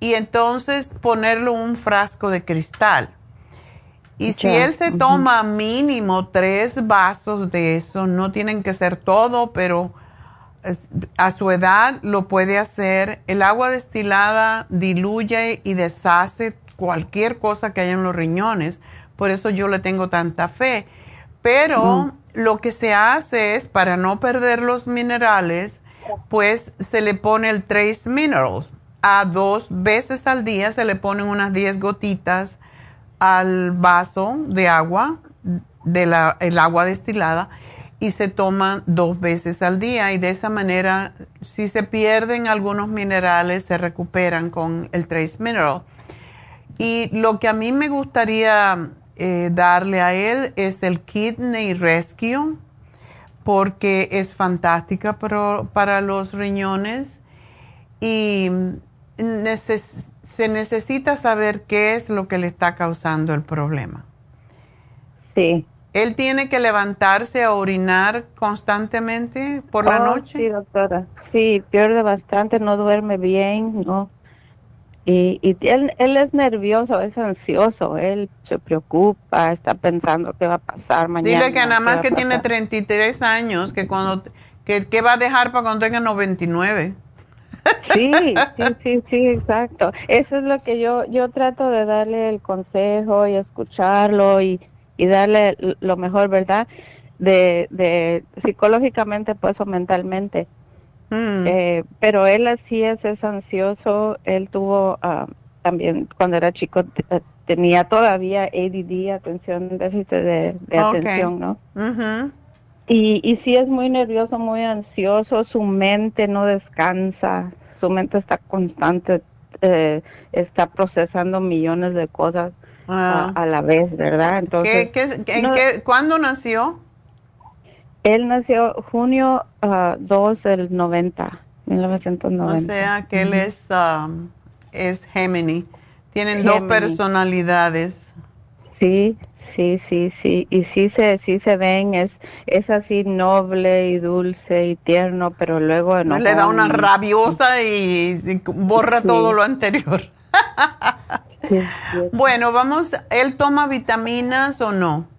y entonces ponerlo un frasco de cristal. Y si él se toma mínimo tres vasos de eso, no tienen que ser todo, pero a su edad lo puede hacer. El agua destilada diluye y deshace cualquier cosa que haya en los riñones por eso yo le tengo tanta fe. Pero lo que se hace es, para no perder los minerales, pues se le pone el Trace Minerals. A dos veces al día se le ponen unas 10 gotitas al vaso de agua, de la, el agua destilada, y se toma dos veces al día y de esa manera si se pierden algunos minerales se recuperan con el Trace Mineral. Y lo que a mí me gustaría eh, darle a él es el Kidney Rescue porque es fantástica para los riñones y se necesita saber qué es lo que le está causando el problema. Sí. ¿Él tiene que levantarse a orinar constantemente por la oh, noche? Sí, doctora. Sí, pierde bastante, no duerme bien, ¿no? Y, y él, él es nervioso, es ansioso, él se preocupa, está pensando qué va a pasar mañana. Dile que nada más que tiene 33 años, que cuando que, que va a dejar para cuando tenga 99. Sí, [laughs] sí, sí, sí, exacto. Eso es lo que yo yo trato de darle el consejo y escucharlo y, y darle lo mejor, ¿verdad? De, de psicológicamente pues o mentalmente. Mm. Eh, pero él así es, es ansioso. Él tuvo ah, también cuando era chico eh, tenía todavía ADD, atención déficit de, de atención, ¿no? Y, y sí es muy nervioso, muy ansioso, su mente no descansa, su mente está constante, eh, está procesando millones de cosas a, ah. la vez, ¿verdad? Entonces, ¿Cuándo nació? Él nació junio 2 ah, del 90, 1990. O sea que él es, um, es Gemini. Tienen dos personalidades. Sí, sí, sí, sí. Y sí se, sí se ven, es, es así noble y dulce y tierno, pero luego... No, le da una rabiosa y, borra todo lo anterior. [laughs] bueno, vamos, ¿él toma vitaminas o no?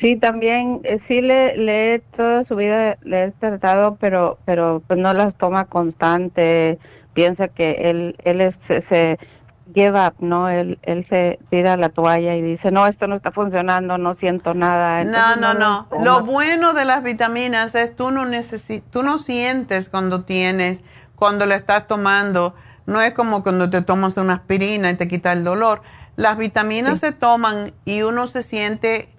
Sí, también, eh, sí le, le toda su vida le he tratado, pero pero pues no las toma constante. Piensa que él él se, se give up, ¿no? Él él se tira la toalla y dice, no, esto no está funcionando, no siento nada. no, no, no. Lo bueno de las vitaminas es tú no necesi tú no sientes cuando tienes, cuando le estás tomando. No es como cuando te tomas una aspirina y te quita el dolor. Las vitaminas se toman y uno se siente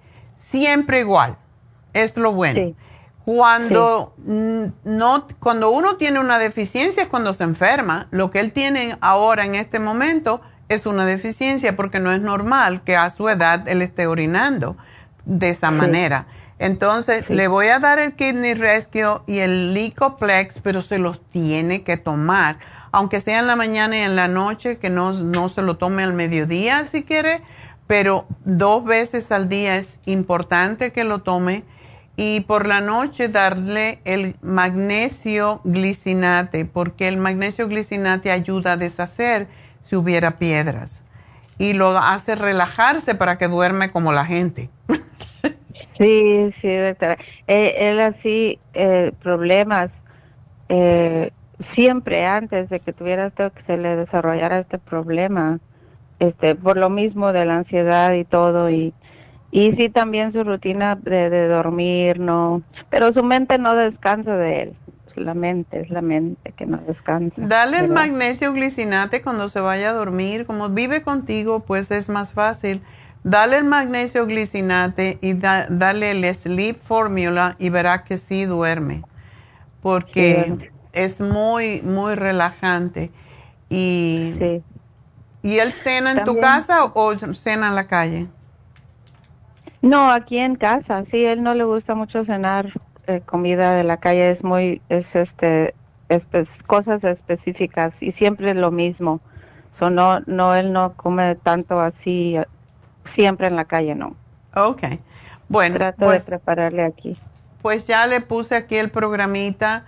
siempre igual. Es lo bueno. Cuando, no, cuando uno tiene una deficiencia es cuando se enferma. Lo que él tiene ahora en este momento es una deficiencia porque no es normal que a su edad él esté orinando de esa manera. Entonces, le voy a dar el Kidney Rescue y el Licoplex, pero se los tiene que tomar. Aunque sea en la mañana y en la noche, que no, no se lo tome al mediodía si quiere, pero dos veces al día es importante que lo tome y por la noche darle el magnesio glicinate, porque el magnesio glicinate ayuda a deshacer si hubiera piedras y lo hace relajarse para que duerme como la gente. [laughs] Sí, sí, doctora. Eh, él así, eh, problemas, eh, siempre antes de que tuviera esto, que se le desarrollara este problema, este por lo mismo de la ansiedad y todo y y sí también su rutina de, dormir no pero su mente no descansa de él. La mente es la mente que no descansa. Dale el magnesio glicinate cuando se vaya a dormir. Como vive contigo pues es más fácil. Dale el magnesio glicinate y dale el sleep formula y verá que sí duerme porque es muy muy relajante. Y sí. ¿Y él cena en tu casa o cena en la calle? No, aquí en casa. Sí, él no le gusta mucho cenar eh, comida de la calle. Es muy, es este, cosas específicas y siempre lo mismo. So, no, no, él no come tanto así siempre en la calle, no. Okay. Bueno, trato de pues prepararle aquí. Pues ya le puse aquí el programita.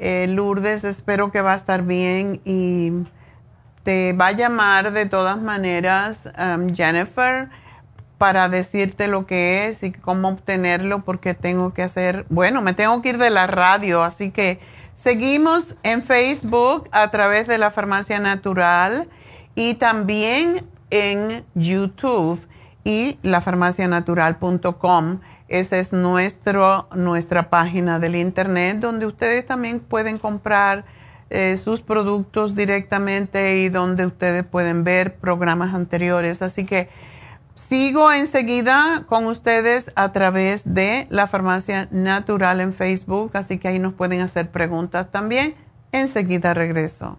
Eh, Lourdes, espero que va a estar bien y te va a llamar de todas maneras um, Jennifer para decirte lo que es y cómo obtenerlo porque tengo que hacer, bueno, me tengo que ir de la radio, así que seguimos en Facebook a través de la Farmacia Natural y también en YouTube y lafarmacianatural.com. Esa es nuestro, nuestra página del internet donde ustedes también pueden comprar eh, sus productos directamente y donde ustedes pueden ver programas anteriores. Así que sigo enseguida con ustedes a través de la farmacia natural en Facebook, así que ahí nos pueden hacer preguntas también. Enseguida regreso.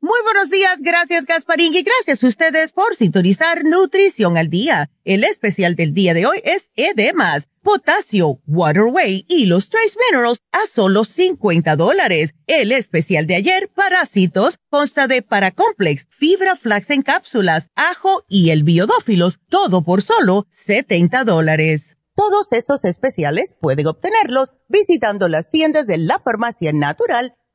Muy buenos días, gracias Gasparín y gracias a ustedes por sintonizar Nutrición al Día. El especial del día de hoy es Edemas, Potasio, Waterway y los Trace Minerals a solo 50 dólares. El especial de ayer, Parásitos, consta de Paracomplex, Fibra Flax en cápsulas, ajo y el Biodófilos, todo por solo 70 dólares. Todos estos especiales pueden obtenerlos visitando las tiendas de la Farmacia Natural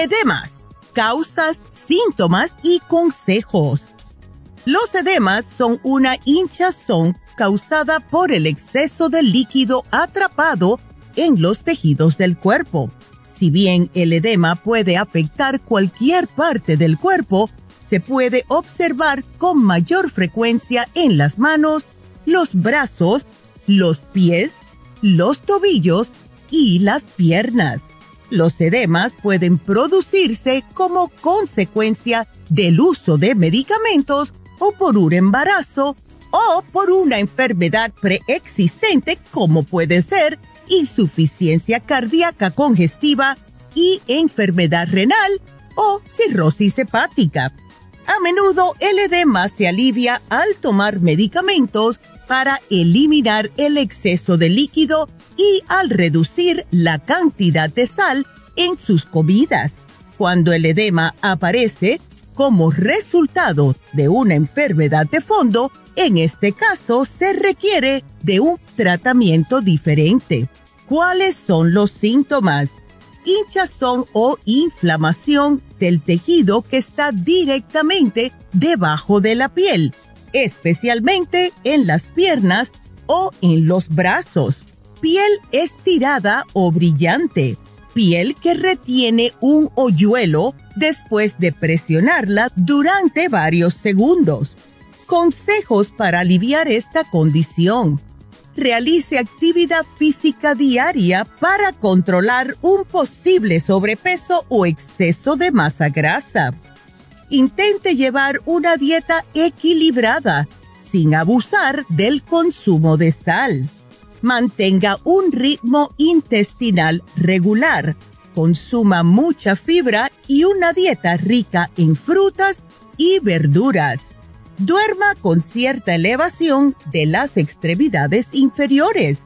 Edemas, causas, síntomas y consejos. Los edemas son una hinchazón causada por el exceso de líquido atrapado en los tejidos del cuerpo. Si bien el edema puede afectar cualquier parte del cuerpo, se puede observar con mayor frecuencia en las manos, los brazos, los pies, los tobillos y las piernas. Los edemas pueden producirse como consecuencia del uso de medicamentos o por un embarazo o por una enfermedad preexistente como puede ser insuficiencia cardíaca congestiva y enfermedad renal o cirrosis hepática. A menudo el edema se alivia al tomar medicamentos para eliminar el exceso de líquido y al reducir la cantidad de sal en sus comidas. Cuando el edema aparece como resultado de una enfermedad de fondo, en este caso se requiere de un tratamiento diferente. ¿Cuáles son los síntomas? Hinchazón o inflamación del tejido que está directamente debajo de la piel, especialmente en las piernas o en los brazos. Piel estirada o brillante. Piel que retiene un hoyuelo después de presionarla durante varios segundos. Consejos para aliviar esta condición realice actividad física diaria para controlar un posible sobrepeso o exceso de masa grasa. Intente llevar una dieta equilibrada sin abusar del consumo de sal. Mantenga un ritmo intestinal regular. Consuma mucha fibra y una dieta rica en frutas y verduras Duerma con cierta elevación de las extremidades inferiores.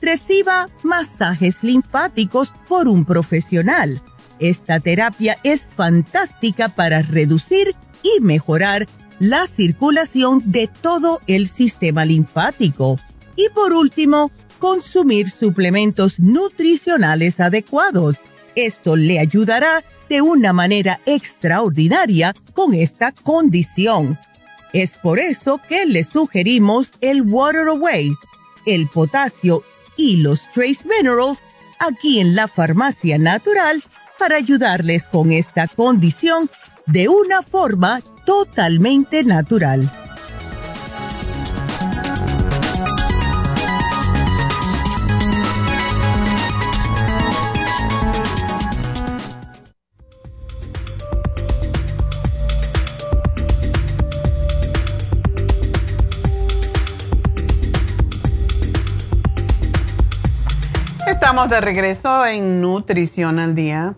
Reciba masajes linfáticos por un profesional. Esta terapia es fantástica para reducir y mejorar la circulación de todo el sistema linfático. Y por último, consumir suplementos nutricionales adecuados. Esto le ayudará de una manera extraordinaria con esta condición es por eso que le sugerimos el Water Away, el potasio y los trace minerals aquí en la farmacia natural para ayudarles con esta condición de una forma totalmente natural. Estamos de regreso en Nutrición al Día.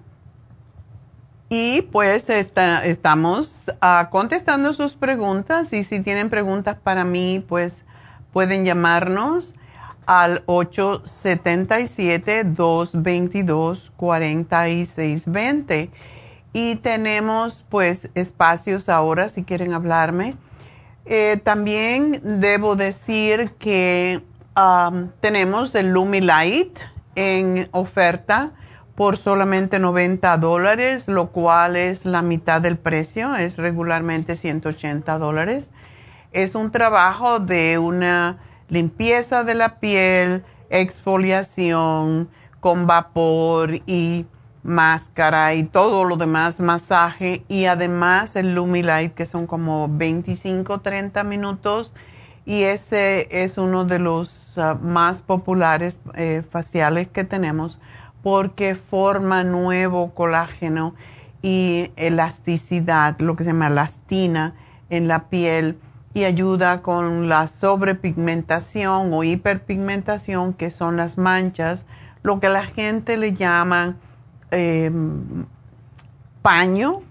Y pues estamos ah, contestando sus preguntas y si tienen preguntas para mí, pues pueden llamarnos al 877-222-4620. Y tenemos pues espacios ahora si quieren hablarme. Eh, también debo decir que tenemos el Lumi Light en oferta por solamente 90 dólares, lo cual es la mitad del precio, es regularmente 180 dólares. Es un trabajo de una limpieza de la piel, exfoliación con vapor y máscara y todo lo demás, masaje y además el Lumilight que son como 25, 30 minutos y ese es uno de los Uh, más populares eh, faciales que tenemos porque forma nuevo colágeno y elasticidad, lo que se llama elastina en la piel y ayuda con la sobrepigmentación o hiperpigmentación, que son las manchas, lo que la gente le llama em, paño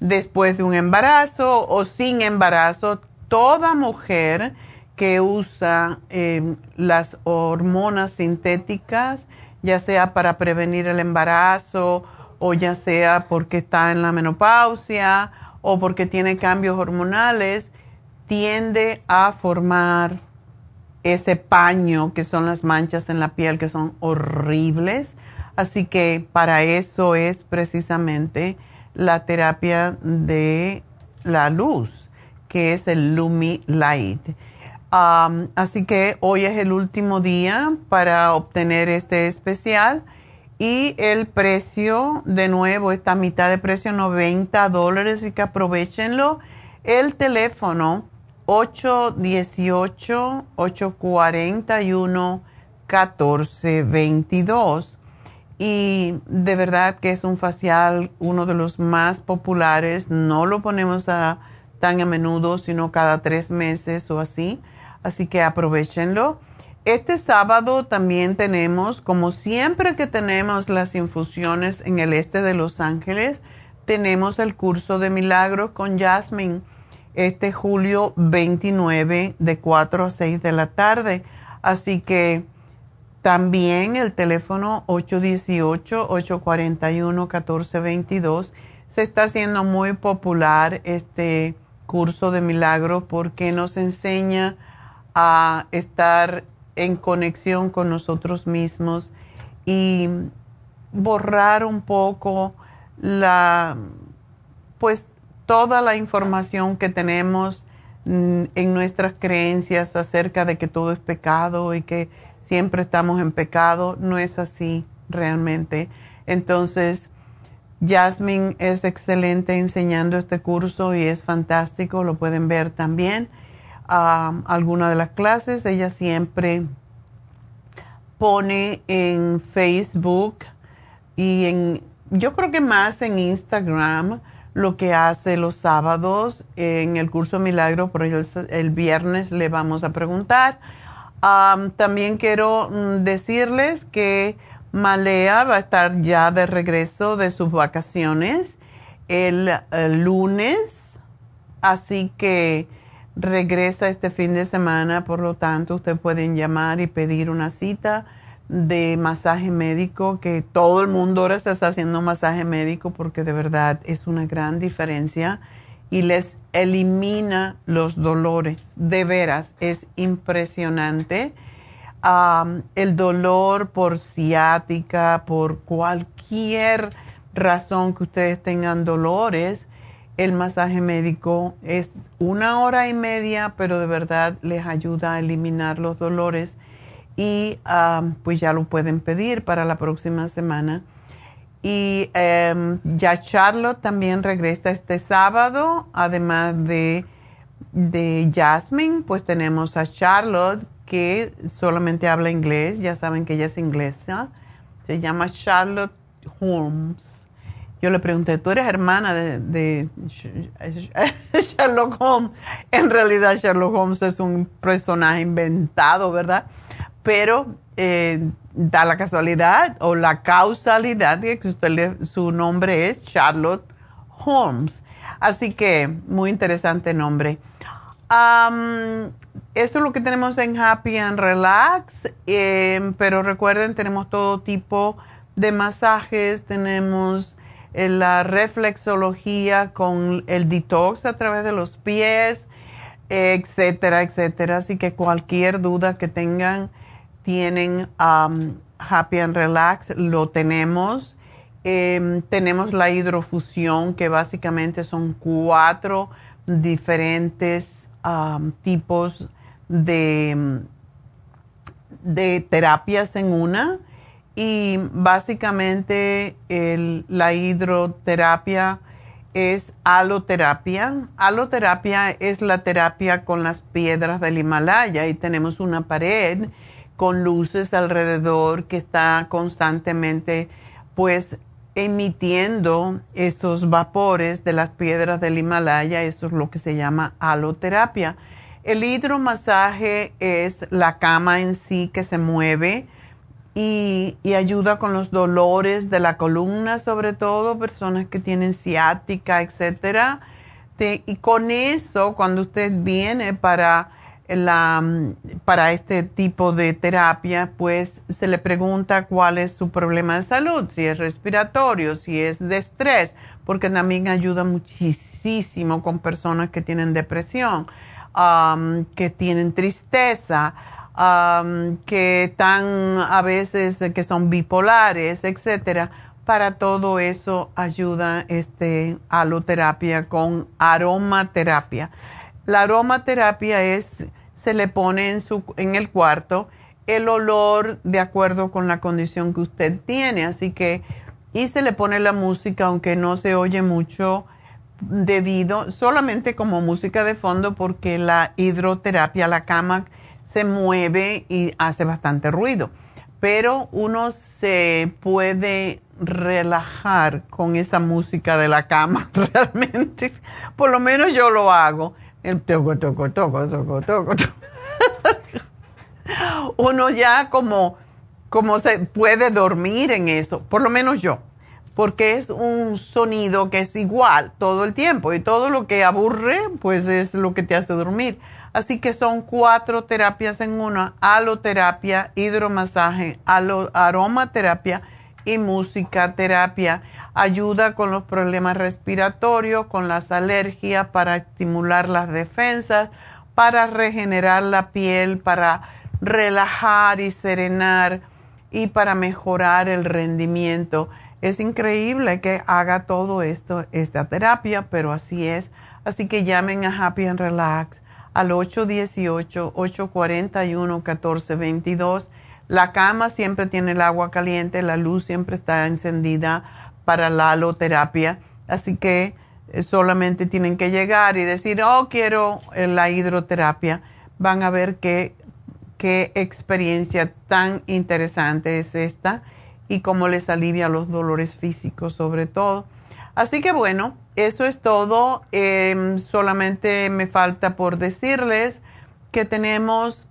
después de un embarazo o sin embarazo. Toda mujer que usa em, las hormonas sintéticas, ya sea para prevenir el embarazo o ya sea porque está en la menopausia o porque tiene cambios hormonales, tiende a formar ese paño que son las manchas en la piel que son horribles. Así que para eso es precisamente la terapia de la luz, que es el Lumi Light así que hoy es el último día para obtener este especial y el precio, de nuevo, esta mitad de precio, 90 dólares, y que aprovechenlo. El teléfono 818-841-1422. Y de verdad que es un facial, uno de los más populares. No lo ponemos a, tan a menudo, sino cada tres meses o así así que aprovechenlo. Este sábado también tenemos, como siempre que tenemos las infusiones en el este de Los Ángeles, tenemos el curso de milagros con Jasmine este julio 29 de 4 a 6 de la tarde. Así que también el teléfono 818-841-1422 se está haciendo muy popular este curso de milagros porque nos enseña a estar en conexión con nosotros mismos y borrar un poco la, pues toda la información que tenemos mm, en nuestras creencias acerca de que todo es pecado y que siempre estamos en pecado, no es así realmente. Entonces, Jasmine es excelente enseñando este curso y es fantástico, lo pueden ver también. Um, alguna de las clases, ella siempre pone en Facebook y en, yo creo que más en Instagram, lo que hace los sábados en el curso Milagro, pero el, viernes le vamos a preguntar. También quiero mm, decirles que Malea va a estar ya de regreso de sus vacaciones el, lunes, así que regresa este fin de semana, por lo tanto ustedes pueden llamar y pedir una cita de masaje médico, que todo el mundo ahora está haciendo masaje médico porque de verdad es una gran diferencia y les elimina los dolores. De veras, es impresionante el dolor por ciática, por cualquier razón que ustedes tengan dolores, el masaje médico es una hora y media, pero de verdad les ayuda a eliminar los dolores y pues ya lo pueden pedir para la próxima semana. Y em, ya Charlotte también regresa este sábado, además de, de Jasmine, pues tenemos a Charlotte que solamente habla inglés, ya saben que ella es inglesa, se llama Charlotte Holmes. Yo le pregunté, ¿tú eres hermana de, [laughs] Sherlock Holmes? En realidad Sherlock Holmes es un personaje inventado, ¿verdad? Pero eh, da la casualidad o la causalidad de que su nombre es Charlotte Holmes. Así que muy interesante nombre eso es lo que tenemos en Happy and Relax, em, pero recuerden, tenemos todo tipo de masajes, tenemos la reflexología con el detox a través de los pies, etcétera, etcétera. Así que cualquier duda que tengan, tienen Happy and Relax, lo tenemos. Em, tenemos la hidrofusión, que básicamente son cuatro diferentes tipos de, de terapias en una y básicamente la hidroterapia es aloterapia. Aloterapia es la terapia con las piedras del Himalaya y tenemos una pared con luces alrededor que está constantemente pues emitiendo esos vapores de las piedras del Himalaya, eso es lo que se llama aloterapia. El hidromasaje es la cama en sí que se mueve y, ayuda con los dolores de la columna, sobre todo personas que tienen ciática, etcétera. y con eso, cuando usted viene para la, para este tipo de terapia, pues se le pregunta cuál es su problema de salud, si es respiratorio, si es de estrés, porque también ayuda muchísimo con personas que tienen depresión, que tienen tristeza, que están a veces que son bipolares, etcétera. Para todo eso ayuda este aloterapia con aromaterapia. La aromaterapia es se le pone en, su, en el cuarto el olor de acuerdo con la condición que usted tiene. Así que, y se le pone la música, aunque no se oye mucho debido, solamente como música de fondo, porque la hidroterapia, la cama, se mueve y hace bastante ruido. Pero uno se puede relajar con esa música de la cama, [laughs] realmente. Por lo menos yo lo hago el. [laughs] Uno ya como, como se puede dormir en eso, por lo menos yo, porque es un sonido que es igual todo el tiempo y todo lo que aburre, pues es lo que te hace dormir. Así que son cuatro terapias en una, aloterapia, hidromasaje, aromaterapia y música terapia ayuda con los problemas respiratorios, con las alergias, para estimular las defensas, para regenerar la piel, para relajar y serenar y para mejorar el rendimiento. Es increíble que haga todo esto, esta terapia, pero así es. Así que llamen a Happy and Relax al 818-841-1422. La cama siempre tiene el agua caliente, la luz siempre está encendida para la aloterapia. Así que eh, solamente tienen que llegar y decir, oh, quiero eh, la hidroterapia. Van a ver qué, qué experiencia tan interesante es esta y cómo les alivia los dolores físicos sobre todo. Así que bueno, eso es todo. Em, solamente me falta por decirles que tenemos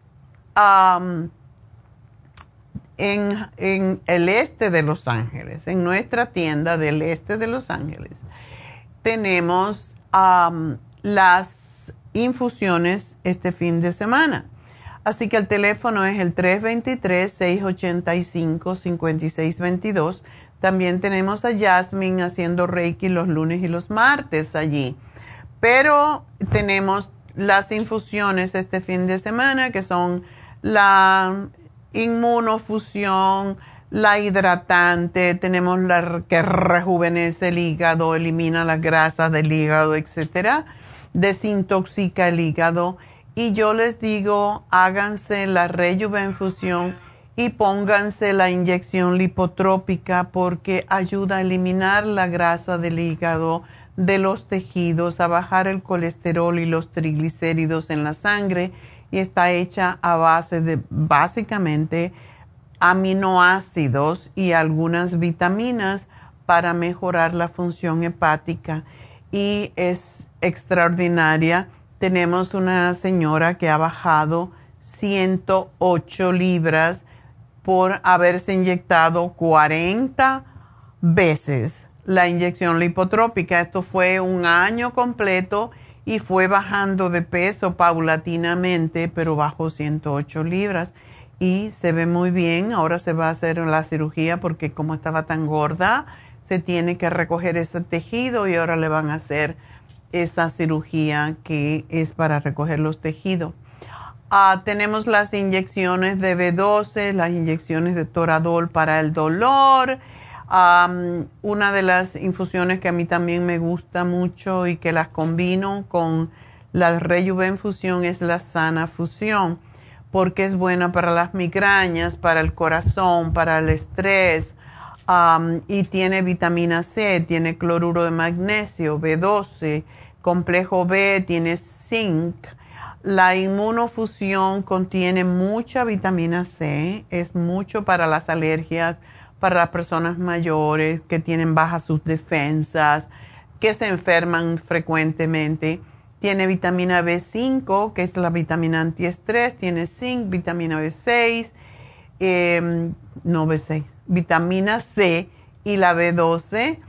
en, el este de Los Ángeles, en nuestra tienda del este de Los Ángeles, tenemos las infusiones este fin de semana. Así que el teléfono es el 323-685-5622. También tenemos a Jasmine haciendo Reiki los lunes y los martes allí. Pero tenemos las infusiones este fin de semana que son la inmunofusión, la hidratante, tenemos la que rejuvenece el hígado, elimina las grasas del hígado, etcétera, desintoxica el hígado y yo les digo, háganse la rejuvenfusión y pónganse la inyección lipotrópica porque ayuda a eliminar la grasa del hígado, de los tejidos, a bajar el colesterol y los triglicéridos en la sangre y está hecha a base de básicamente aminoácidos y algunas vitaminas para mejorar la función hepática. Y es extraordinaria. Tenemos una señora que ha bajado 108 libras por haberse inyectado 40 veces la inyección lipotrópica. Esto fue un año completo y fue bajando de peso paulatinamente, pero bajó 108 libras y se ve muy bien. Ahora se va a hacer la cirugía porque como estaba tan gorda, se tiene que recoger ese tejido y ahora le van a hacer esa cirugía que es para recoger los tejidos. Ah, tenemos las inyecciones de B12, las inyecciones de Toradol para el dolor. una de las infusiones que a mí también me gusta mucho y que las combino con la Rejuvenfusión es la Sana Fusión, porque es buena para las migrañas, para el corazón, para el estrés. y tiene vitamina C, tiene cloruro de magnesio, B12, complejo B, tiene zinc. La inmunofusión contiene mucha vitamina C, es mucho para las alergias, para las personas mayores que tienen bajas sus defensas, que se enferman frecuentemente. Tiene vitamina B5, que es la vitamina antiestrés, tiene zinc, vitamina B6, em, no B6, vitamina C y la B12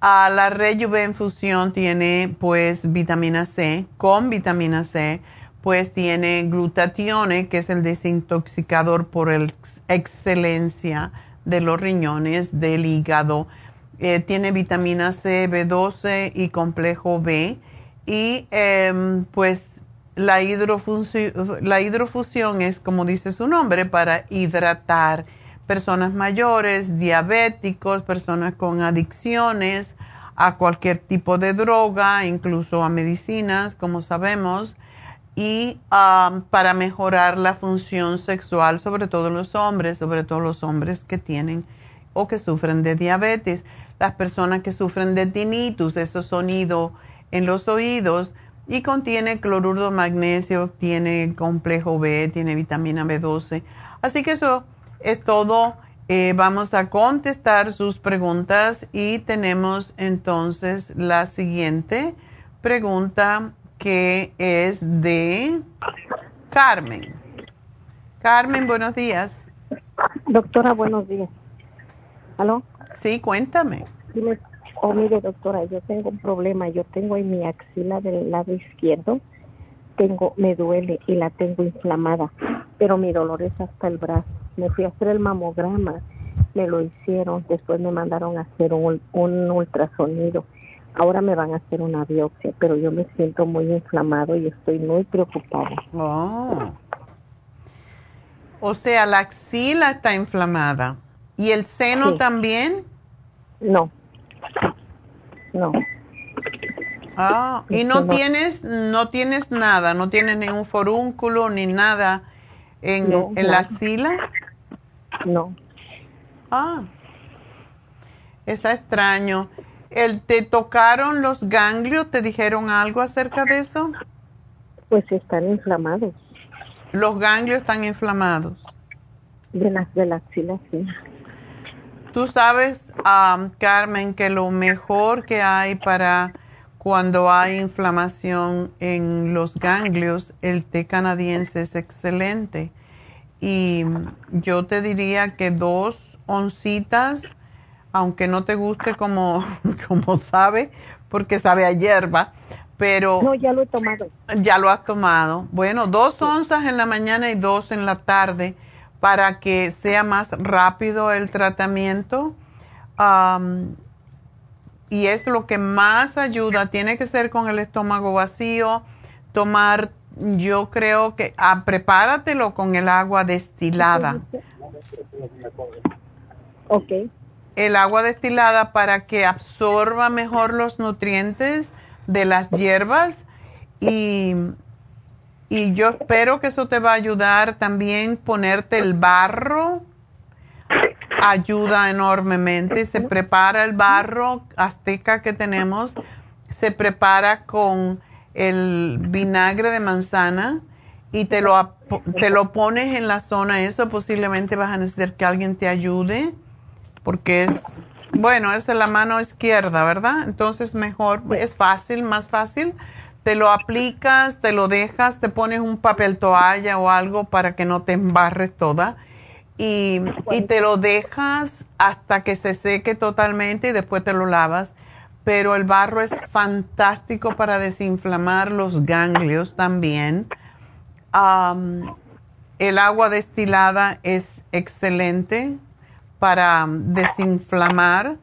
a la Rejuvenfusión tiene pues vitamina C, con vitamina C, pues tiene glutatione, que es el desintoxicador por excelencia de los riñones, del hígado. Eh, tiene vitamina C, B12 y complejo B. Y em, pues la la hidrofusión es, como dice su nombre, para hidratar personas mayores, diabéticos, personas con adicciones a cualquier tipo de droga, incluso a medicinas, como sabemos, y um, para mejorar la función sexual, sobre todo los hombres, sobre todo los hombres que tienen o que sufren de diabetes, las personas que sufren de tinnitus, ese sonido en los oídos, y contiene cloruro de magnesio, tiene complejo B, tiene vitamina B12. Así que eso es todo. Eh, vamos a contestar sus preguntas y tenemos entonces la siguiente pregunta que es de Carmen. Carmen, buenos días. Doctora, buenos días. ¿Aló? Sí, cuéntame. Oh, mire, doctora, yo tengo un problema. Yo tengo en mi axila del lado izquierdo, tengo, me duele y la tengo inflamada, pero mi dolor es hasta el brazo me fui a hacer el mamograma, me lo hicieron, después me mandaron a hacer un, ultrasonido. Ahora me van a hacer una biopsia, pero yo me siento muy inflamado y estoy muy preocupada. Oh. O sea, la axila está inflamada. ¿Y el seno Sí. también? No. No. Ah, y no tienes, no tienes nada, no tienes ningún forúnculo ni nada en, No, en la axila. No. Ah, está extraño. El, ¿Te tocaron los ganglios? ¿Te dijeron algo acerca de eso? Pues están inflamados. Los ganglios están inflamados. De las de la axila, sí. Tú sabes, am, Carmen, que lo mejor que hay para cuando hay inflamación en los ganglios, el té canadiense es excelente. Y yo te diría que dos oncitas, aunque no te guste como, [laughs] como sabe, porque sabe a hierba, pero No, ya lo he tomado. ya lo has tomado. Bueno, dos onzas en la mañana y dos en la tarde para que sea más rápido el tratamiento. Am, y es lo que más ayuda. Tiene que ser con el estómago vacío. Tomar, yo creo que, ah, prepáratelo con el agua destilada. Ok. El agua destilada para que absorba mejor los nutrientes de las hierbas y, y yo espero que eso te va a ayudar también ponerte el barro. Ayuda enormemente. Se prepara el barro azteca que tenemos. Se prepara con el vinagre de manzana y te lo, te lo pones en la zona. Eso posiblemente vas a necesitar que alguien te ayude porque es, bueno, es de la mano izquierda, ¿verdad? Entonces mejor, es fácil, más fácil. Te lo aplicas, te lo dejas, te pones un papel toalla o algo para que no te embarres toda y, y te lo dejas hasta que se seque totalmente y después te lo lavas. Pero el barro es fantástico para desinflamar los ganglios también. Am, el agua destilada es excelente para desinflamar.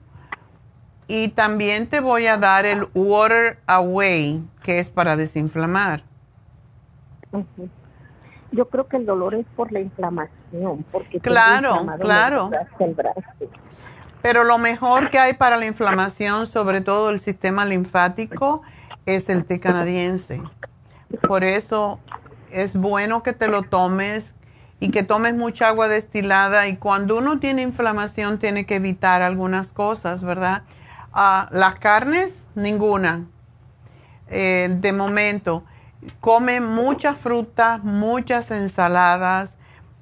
Y también te voy a dar el Water Away, que es para desinflamar. Yo creo que el dolor es por la inflamación, porque Claro, claro. hasta el brazo. Pero lo mejor que hay para la inflamación, sobre todo el sistema linfático, es el té canadiense. Por eso es bueno que te lo tomes y que tomes mucha agua destilada. Y cuando uno tiene inflamación, tiene que evitar algunas cosas, ¿verdad? Ah, las carnes, ninguna. Eh, de momento, come muchas frutas, muchas ensaladas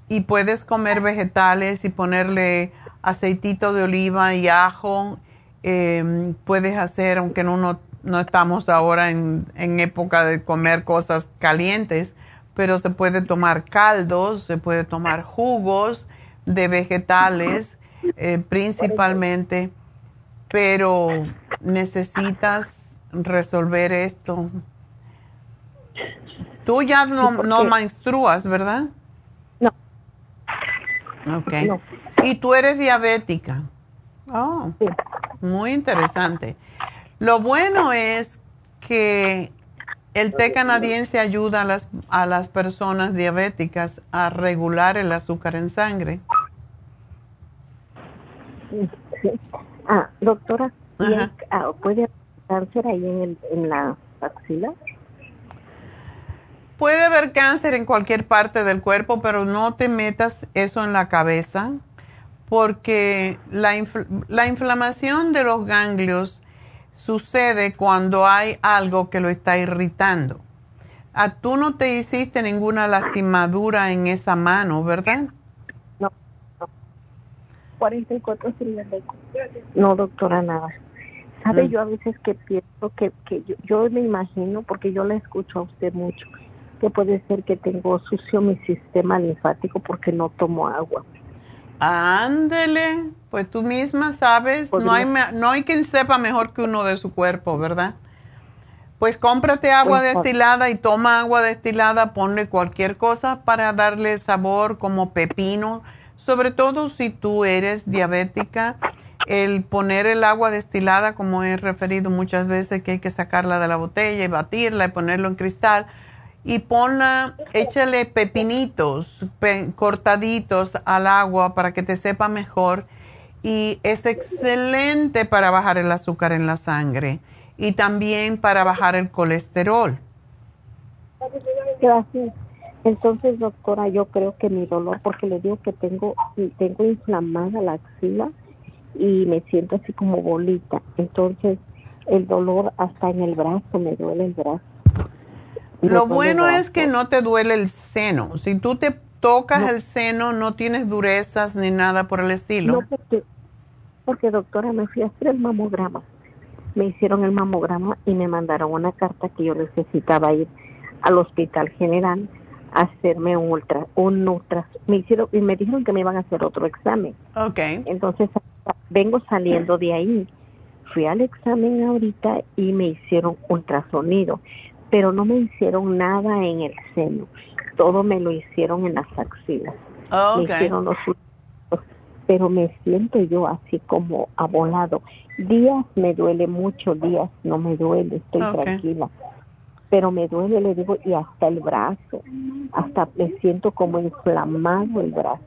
y puedes comer vegetales y ponerle aceitito de oliva y ajo. Eh, puedes hacer, aunque no, no, no estamos ahora en, en época de comer cosas calientes, pero se puede tomar caldos, se puede tomar jugos de vegetales eh, principalmente, pero necesitas resolver esto. Tú ya no, no menstruas, ¿verdad? No. Ok. No. Y tú eres diabética. Oh, Sí. muy interesante. Lo bueno es que el té canadiense ayuda a las, a las personas diabéticas a regular el azúcar en sangre. Sí. Ah, doctora, ¿y Ajá. hay- ah, ¿puede haber cáncer ahí en, el, en la axila? Puede haber cáncer en cualquier parte del cuerpo, pero no te metas eso en la cabeza, porque la, infl- la inflamación de los ganglios sucede cuando hay algo que lo está irritando. Ah, tú no te hiciste ninguna lastimadura en esa mano, ¿verdad? 44 cilíndricos. No, doctora, nada. ¿Sabe? Mm. Yo a veces que pienso que, que yo, yo me imagino, porque yo la escucho a usted mucho, que puede ser que tengo sucio mi sistema linfático porque no tomo agua. Ándele, pues tú misma sabes, no hay, no hay quien sepa mejor que uno de su cuerpo, ¿verdad? Pues cómprate agua Pues, destilada y toma agua destilada, ponle cualquier cosa para darle sabor como pepino, sobre todo si tú eres diabética, el poner el agua destilada, como he referido muchas veces, que hay que sacarla de la botella y batirla y ponerlo en cristal, y ponla, échale pepinitos cortaditos al agua para que te sepa mejor y es excelente para bajar el azúcar en la sangre y también para bajar el colesterol. Gracias. Entonces, doctora, yo creo que mi dolor, porque le digo que tengo, tengo inflamada la axila y me siento así como bolita. Entonces, el dolor hasta en el brazo, me duele el brazo. Lo bueno es que no te duele el seno. Si tú te tocas el seno, no tienes durezas ni nada por el estilo. No, porque, porque doctora, me fui a hacer el mamograma. Me hicieron el mamograma y me mandaron una carta que yo necesitaba ir al hospital general a hacerme un ultra, un ultra, me hicieron y me dijeron que me iban a hacer otro examen. Okay. Entonces vengo saliendo de ahí. Fui al examen ahorita y me hicieron ultrasonido pero no me hicieron nada en el seno. Todo me lo hicieron en las axilas. Oh, me hicieron los pero me siento yo así como abolado. Días me duele mucho, días no me duele, estoy tranquila. Pero me duele, le digo, y hasta el brazo, hasta me siento como inflamado el brazo.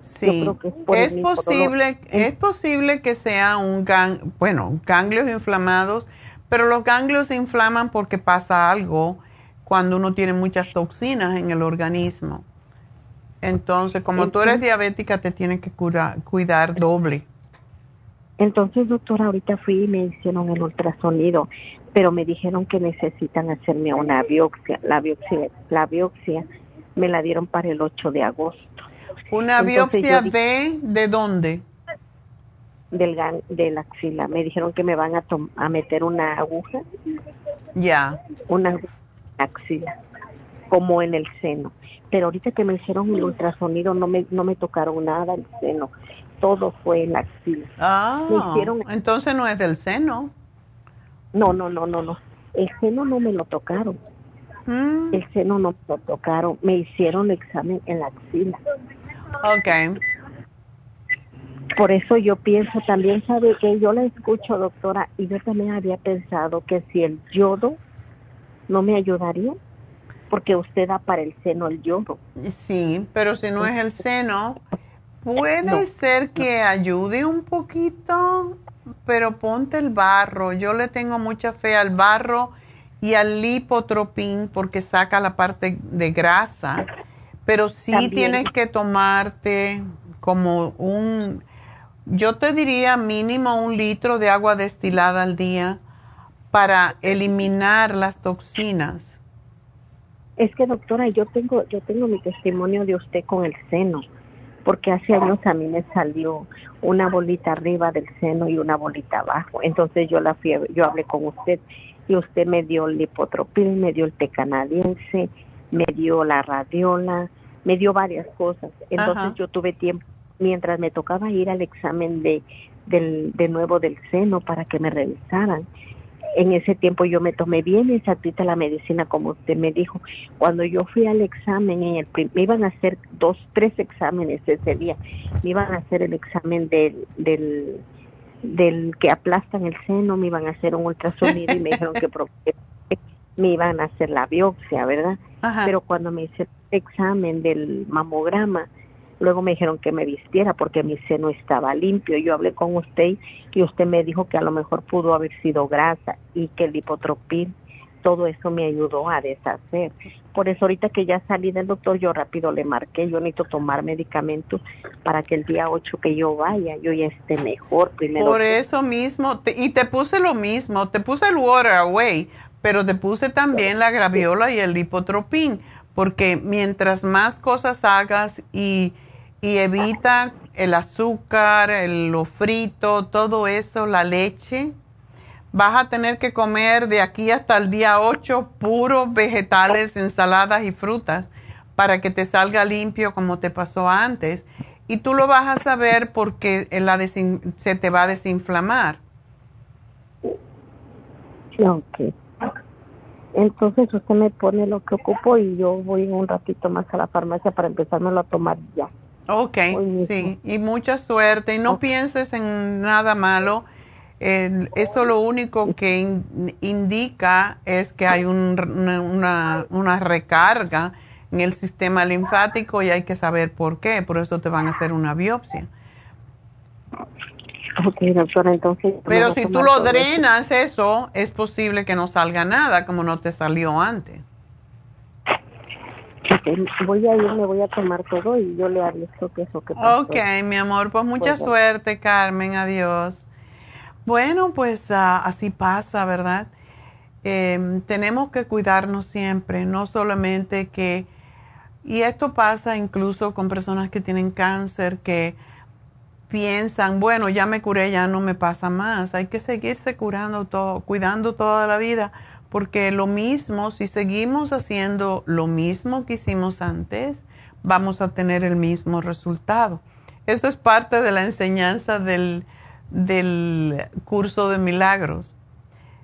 Sí, es, posible, es posible que sea un gan, bueno, ganglios inflamados pero los ganglios se inflaman porque pasa algo cuando uno tiene muchas toxinas en el organismo. Entonces, como tú eres diabética, te tienes que cuidar doble. Entonces, doctora, ahorita fui y me hicieron el ultrasonido, pero me dijeron que necesitan hacerme una biopsia. La biopsia, la biopsia me la dieron para el 8 de agosto. ¿Una biopsia de, de dónde? Del de la axila. Me dijeron que me van a, a meter una aguja. Ya. Una axila, como en el seno. Pero ahorita que me hicieron el ultrasonido no me, no me tocaron nada el seno. Todo fue en la axila. Ah, entonces no es del seno. No, no, no, no, no. El seno no me lo tocaron. Mm. El seno no me lo tocaron. Me hicieron el examen en la axila. Ok. Por eso yo pienso también, sabe que yo la escucho, doctora, y yo también había pensado que si el yodo no me ayudaría, porque usted da para el seno el yodo. Sí, pero si no es el seno, puede ser que ayude un poquito, pero ponte el barro. Yo le tengo mucha fe al barro y al lipotropín porque saca la parte de grasa, pero sí tienes que tomarte como un yo te diría mínimo un litro de agua destilada al día para eliminar las toxinas. Es que doctora, yo tengo, yo tengo mi testimonio de usted con el seno, porque hace años a mí me salió una bolita arriba del seno y una bolita abajo. Entonces yo la fui, yo hablé con usted y usted me dio el lipotropil, me dio el té canadiense, me dio la radiola, me dio varias cosas. Entonces yo tuve tiempo mientras me tocaba ir al examen de, del, de nuevo del seno para que me revisaran. En ese tiempo yo me tomé bien exactita la medicina como usted me dijo. Cuando yo fui al examen, en el me iban a hacer dos, tres exámenes ese día. Me iban a hacer el examen del, del, del que aplastan el seno, me iban a hacer un ultrasonido y me dijeron que me iban a hacer la biopsia, ¿verdad? Pero cuando me hice el examen del mamograma, Luego me dijeron que me vistiera porque mi seno estaba limpio. Yo hablé con usted y usted me dijo que a lo mejor pudo haber sido grasa y que el hipotropín, todo eso me ayudó a deshacer. Por eso ahorita que ya salí del doctor, yo rápido le marqué, yo necesito tomar medicamentos para que el día 8 que yo vaya, yo ya esté mejor primero. Por eso mismo, y te puse lo mismo, te puse el water away, pero te puse también la graviola y el lipotropín, porque mientras más cosas hagas y y evita el azúcar, el, lo frito, todo eso, la leche. Vas a tener que comer de aquí hasta el día 8 puros vegetales, ensaladas y frutas para que te salga limpio como te pasó antes. Y tú lo vas a saber porque se te va a desinflamar. Ok. Entonces usted me pone lo que ocupo y yo voy un ratito más a la farmacia para empezármelo a tomar ya. Ok, sí, y mucha suerte. Y no pienses en nada malo. eso lo único que indica es que hay una, una, recarga en el sistema linfático y hay que saber por qué. Por eso te van a hacer una biopsia. Ok, doctora, entonces... Pero si tú lo drenas eso, es posible que no salga nada como no te salió antes. Voy a ir, me voy a tomar todo y yo le aviso que eso que pasó. Ok, mi amor, pues mucha suerte, Carmen, adiós. Bueno, pues ah, así pasa, ¿verdad? Em, tenemos que cuidarnos siempre, no solamente que... Y esto pasa incluso con personas que tienen cáncer, que piensan, bueno, ya me curé, ya no me pasa más. Hay que seguirse curando todo, cuidando toda la vida, porque lo mismo, si seguimos haciendo lo mismo que hicimos antes, vamos a tener el mismo resultado. Eso es parte de la enseñanza del, del curso de milagros.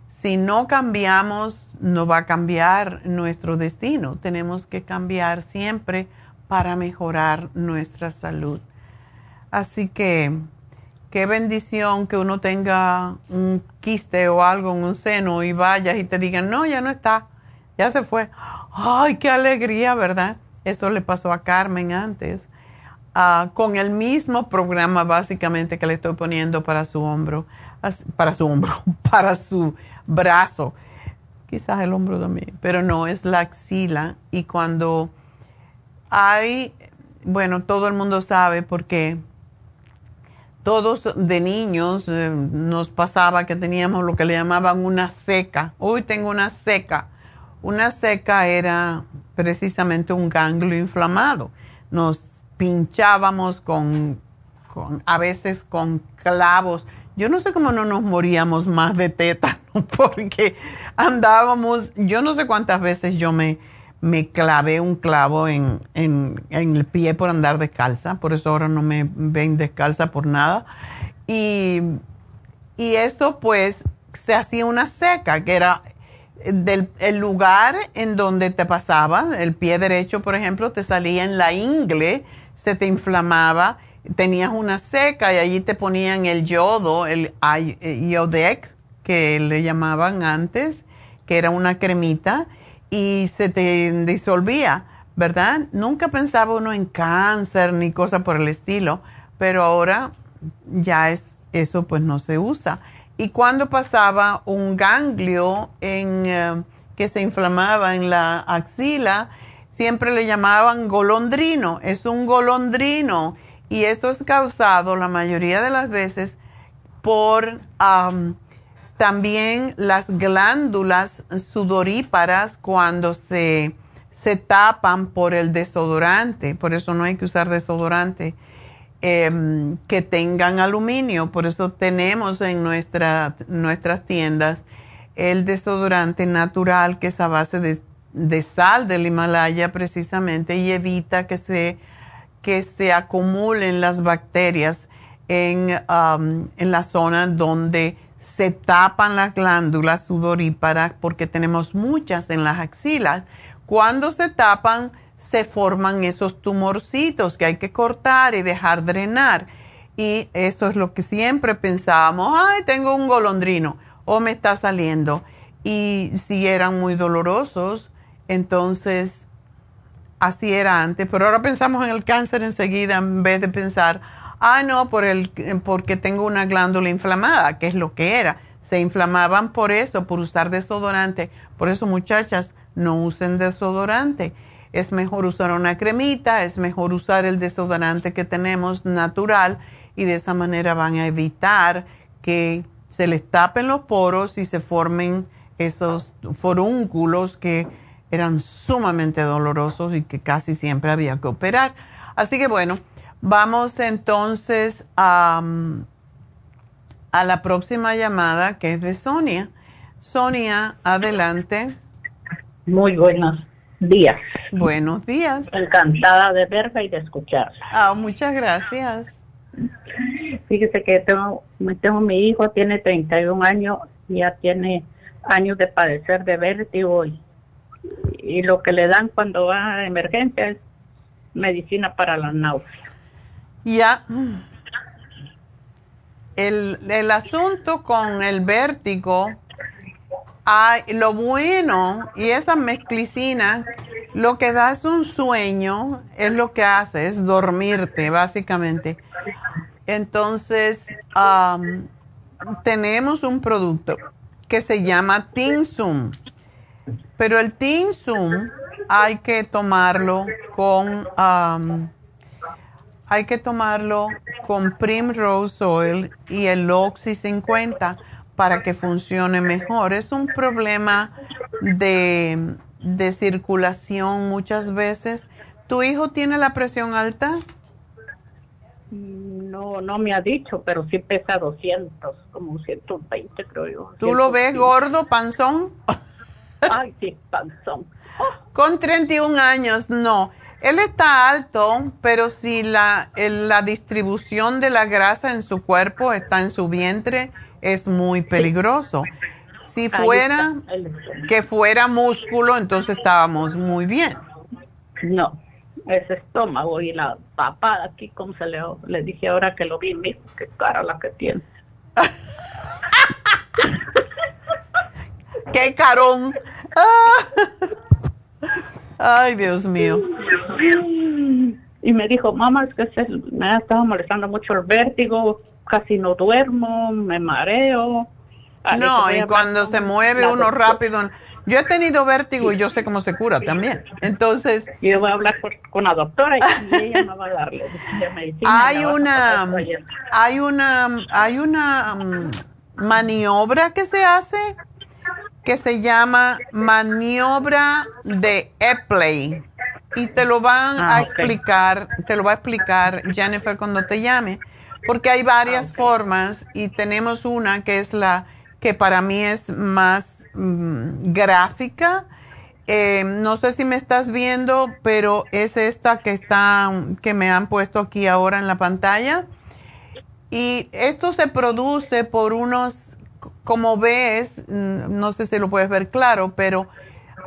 Si no cambiamos, no va a cambiar nuestro destino. Tenemos que cambiar siempre para mejorar nuestra salud. Así que qué bendición que uno tenga un quiste o algo en un seno y vayas y te digan, no, ya no está, ya se fue. Ay, qué alegría, ¿verdad? Eso le pasó a Carmen antes, ah, con el mismo programa básicamente que le estoy poniendo para su hombro, para su hombro, [laughs] para su brazo. Quizás el hombro también, pero no, es la axila. Y cuando hay, bueno, todo el mundo sabe por qué todos de niños eh, nos pasaba que teníamos lo que le llamaban una seca. Hoy tengo una seca. Una seca era precisamente un ganglio inflamado. Nos pinchábamos con, a veces con clavos. Yo no sé cómo no nos moríamos más de tétano [laughs] porque andábamos, yo no sé cuántas veces yo me me clavé un clavo en, en, el pie por andar descalza, por eso ahora no me ven descalza por nada. Y, y eso pues se hacía una seca, que era del el lugar en donde te pasaba, el pie derecho por ejemplo, te salía en la ingle, se te inflamaba, tenías una seca y allí te ponían el yodo, el Iodex, que le llamaban antes, que era una cremita y se te disolvía, ¿verdad? Nunca pensaba uno en cáncer ni cosa por el estilo, pero ahora ya es eso pues no se usa. Y cuando pasaba un ganglio en, eh, que se inflamaba en la axila, siempre le llamaban golondrino, es un golondrino y esto es causado la mayoría de las veces por también las glándulas sudoríparas cuando se, se tapan por el desodorante, por eso no hay que usar desodorante em, que tengan aluminio, por eso tenemos en nuestra, nuestras tiendas el desodorante natural que es a base de, sal del Himalaya precisamente y evita que se, que se acumulen las bacterias en, en la zona donde se tapan las glándulas sudoríparas porque tenemos muchas en las axilas. Cuando se tapan, se forman esos tumorcitos que hay que cortar y dejar drenar. Y eso es lo que siempre pensábamos, ay, tengo un golondrino o me está saliendo. Y si eran muy dolorosos, entonces así era antes. Pero ahora pensamos en el cáncer enseguida en vez de pensar, Ah, no, por el, porque tengo una glándula inflamada, que es lo que era. Se inflamaban por eso, por usar desodorante. Por eso, muchachas, no usen desodorante. Es mejor usar una cremita, es mejor usar el desodorante que tenemos natural y de esa manera van a evitar que se les tapen los poros y se formen esos forúnculos que eran sumamente dolorosos y que casi siempre había que operar. Así que bueno, Vamos entonces a, a la próxima llamada que es de Sonia. Sonia, adelante. Muy buenos días. Buenos días. Encantada de verla y de escucharla. Ah, muchas gracias. Fíjese que tengo, tengo mi hijo, tiene 31 años, ya tiene años de padecer de vértigo y, y lo que le dan cuando va a emergencia es medicina para la náusea. Ya. el, el asunto con el vértigo, hay, lo bueno, y esa mezclicina, lo que da es un sueño, es lo que hace, es dormirte, básicamente. Entonces, am, tenemos un producto que se llama Tinsum, pero el Tinsum hay que tomarlo con, am, hay que tomarlo con Primrose Oil y el Oxy 50 para que funcione mejor. Es un problema de, de circulación muchas veces. ¿Tu hijo tiene la presión alta? No, no me ha dicho, pero sí pesa 200, como 120 creo yo. ¿Tú lo ves 115. gordo, panzón? Ay, sí, panzón. Con 31 años, no. Él está alto, pero si la, la distribución de la grasa en su cuerpo está en su vientre, es muy peligroso. Si fuera que fuera músculo, entonces estábamos muy bien. No, ese estómago y la papada aquí, como se le, le dije ahora que lo vi, mijo, qué cara la que tiene. [laughs] ¡Qué carón! [laughs] Ay, Dios mío. Y me dijo, mamá, es que se- me ha estado molestando mucho el vértigo, casi no duermo, me mareo. Ah, No, y cuando se mueve uno doctora. rápido. Yo he tenido vértigo y yo sé cómo se cura también. Entonces, Yo voy a hablar con, con la doctora y [laughs] ella me va a darle medicina. hay una, hay una, hay una mm, maniobra que se hace que se llama maniobra de Epley y te lo van Ah, a explicar, te lo va a explicar Jennifer cuando te llame, porque hay varias Ah, formas y tenemos una que es la que para mí es más mm, gráfica. Eh, no sé si me estás viendo, pero es esta que está, que me han puesto aquí ahora en la pantalla. Y esto se produce por unos, como ves, mm, no sé si lo puedes ver claro, pero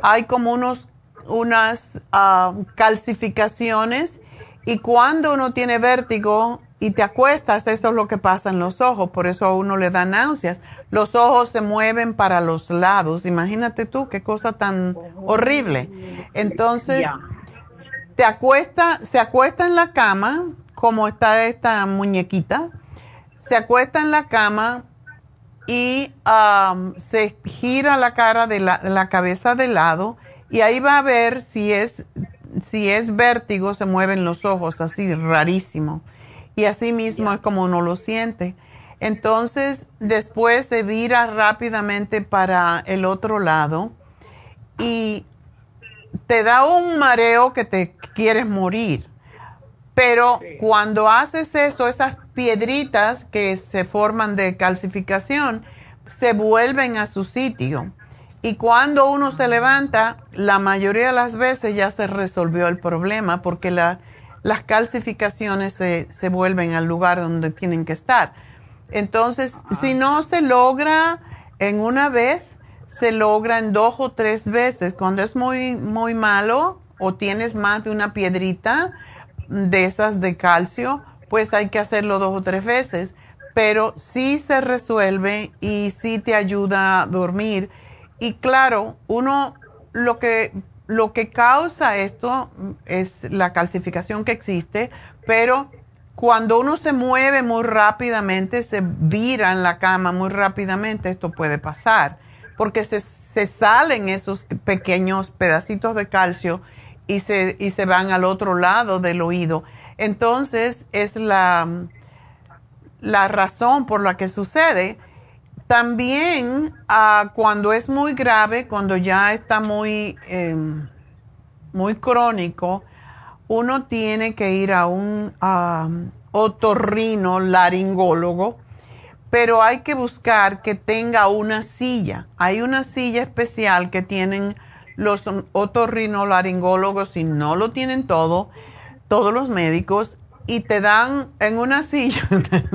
hay como unos, unas ah, calcificaciones y cuando uno tiene vértigo y te acuestas, eso es lo que pasa en los ojos, por eso a uno le da náuseas. Los ojos se mueven para los lados, imagínate tú qué cosa tan horrible. Entonces, te acuesta, se acuesta en la cama, como está esta muñequita, se acuesta en la cama y am, se gira la cara de la, la cabeza de lado y ahí va a ver si es, si es vértigo, se mueven los ojos así rarísimo. Y así mismo es como uno lo siente. Entonces, después se vira rápidamente para el otro lado y te da un mareo que te quieres morir. Pero cuando haces eso, esas piedritas que se forman de calcificación se vuelven a su sitio. Y cuando uno se levanta, la mayoría de las veces ya se resolvió el problema porque la- las calcificaciones se, se vuelven al lugar donde tienen que estar. Entonces, si no se logra en una vez, se logra en dos o tres veces. Cuando es muy, muy malo o tienes más de una piedrita de esas de calcio, pues hay que hacerlo dos o tres veces. Pero sí se resuelve y sí te ayuda a dormir. Y claro, uno lo que, lo que causa esto es la calcificación que existe, pero cuando uno se mueve muy rápidamente, se vira en la cama muy rápidamente, esto puede pasar, porque se, se salen esos pequeños pedacitos de calcio y se, y se van al otro lado del oído. Entonces es la, la razón por la que sucede. También ah, cuando es muy grave, cuando ya está muy, em, muy crónico, uno tiene que ir a un otorrino laringólogo, pero hay que buscar que tenga una silla. Hay una silla especial que tienen los otorrinolaringólogos y no lo tienen todo, todos los médicos, y te dan en una silla,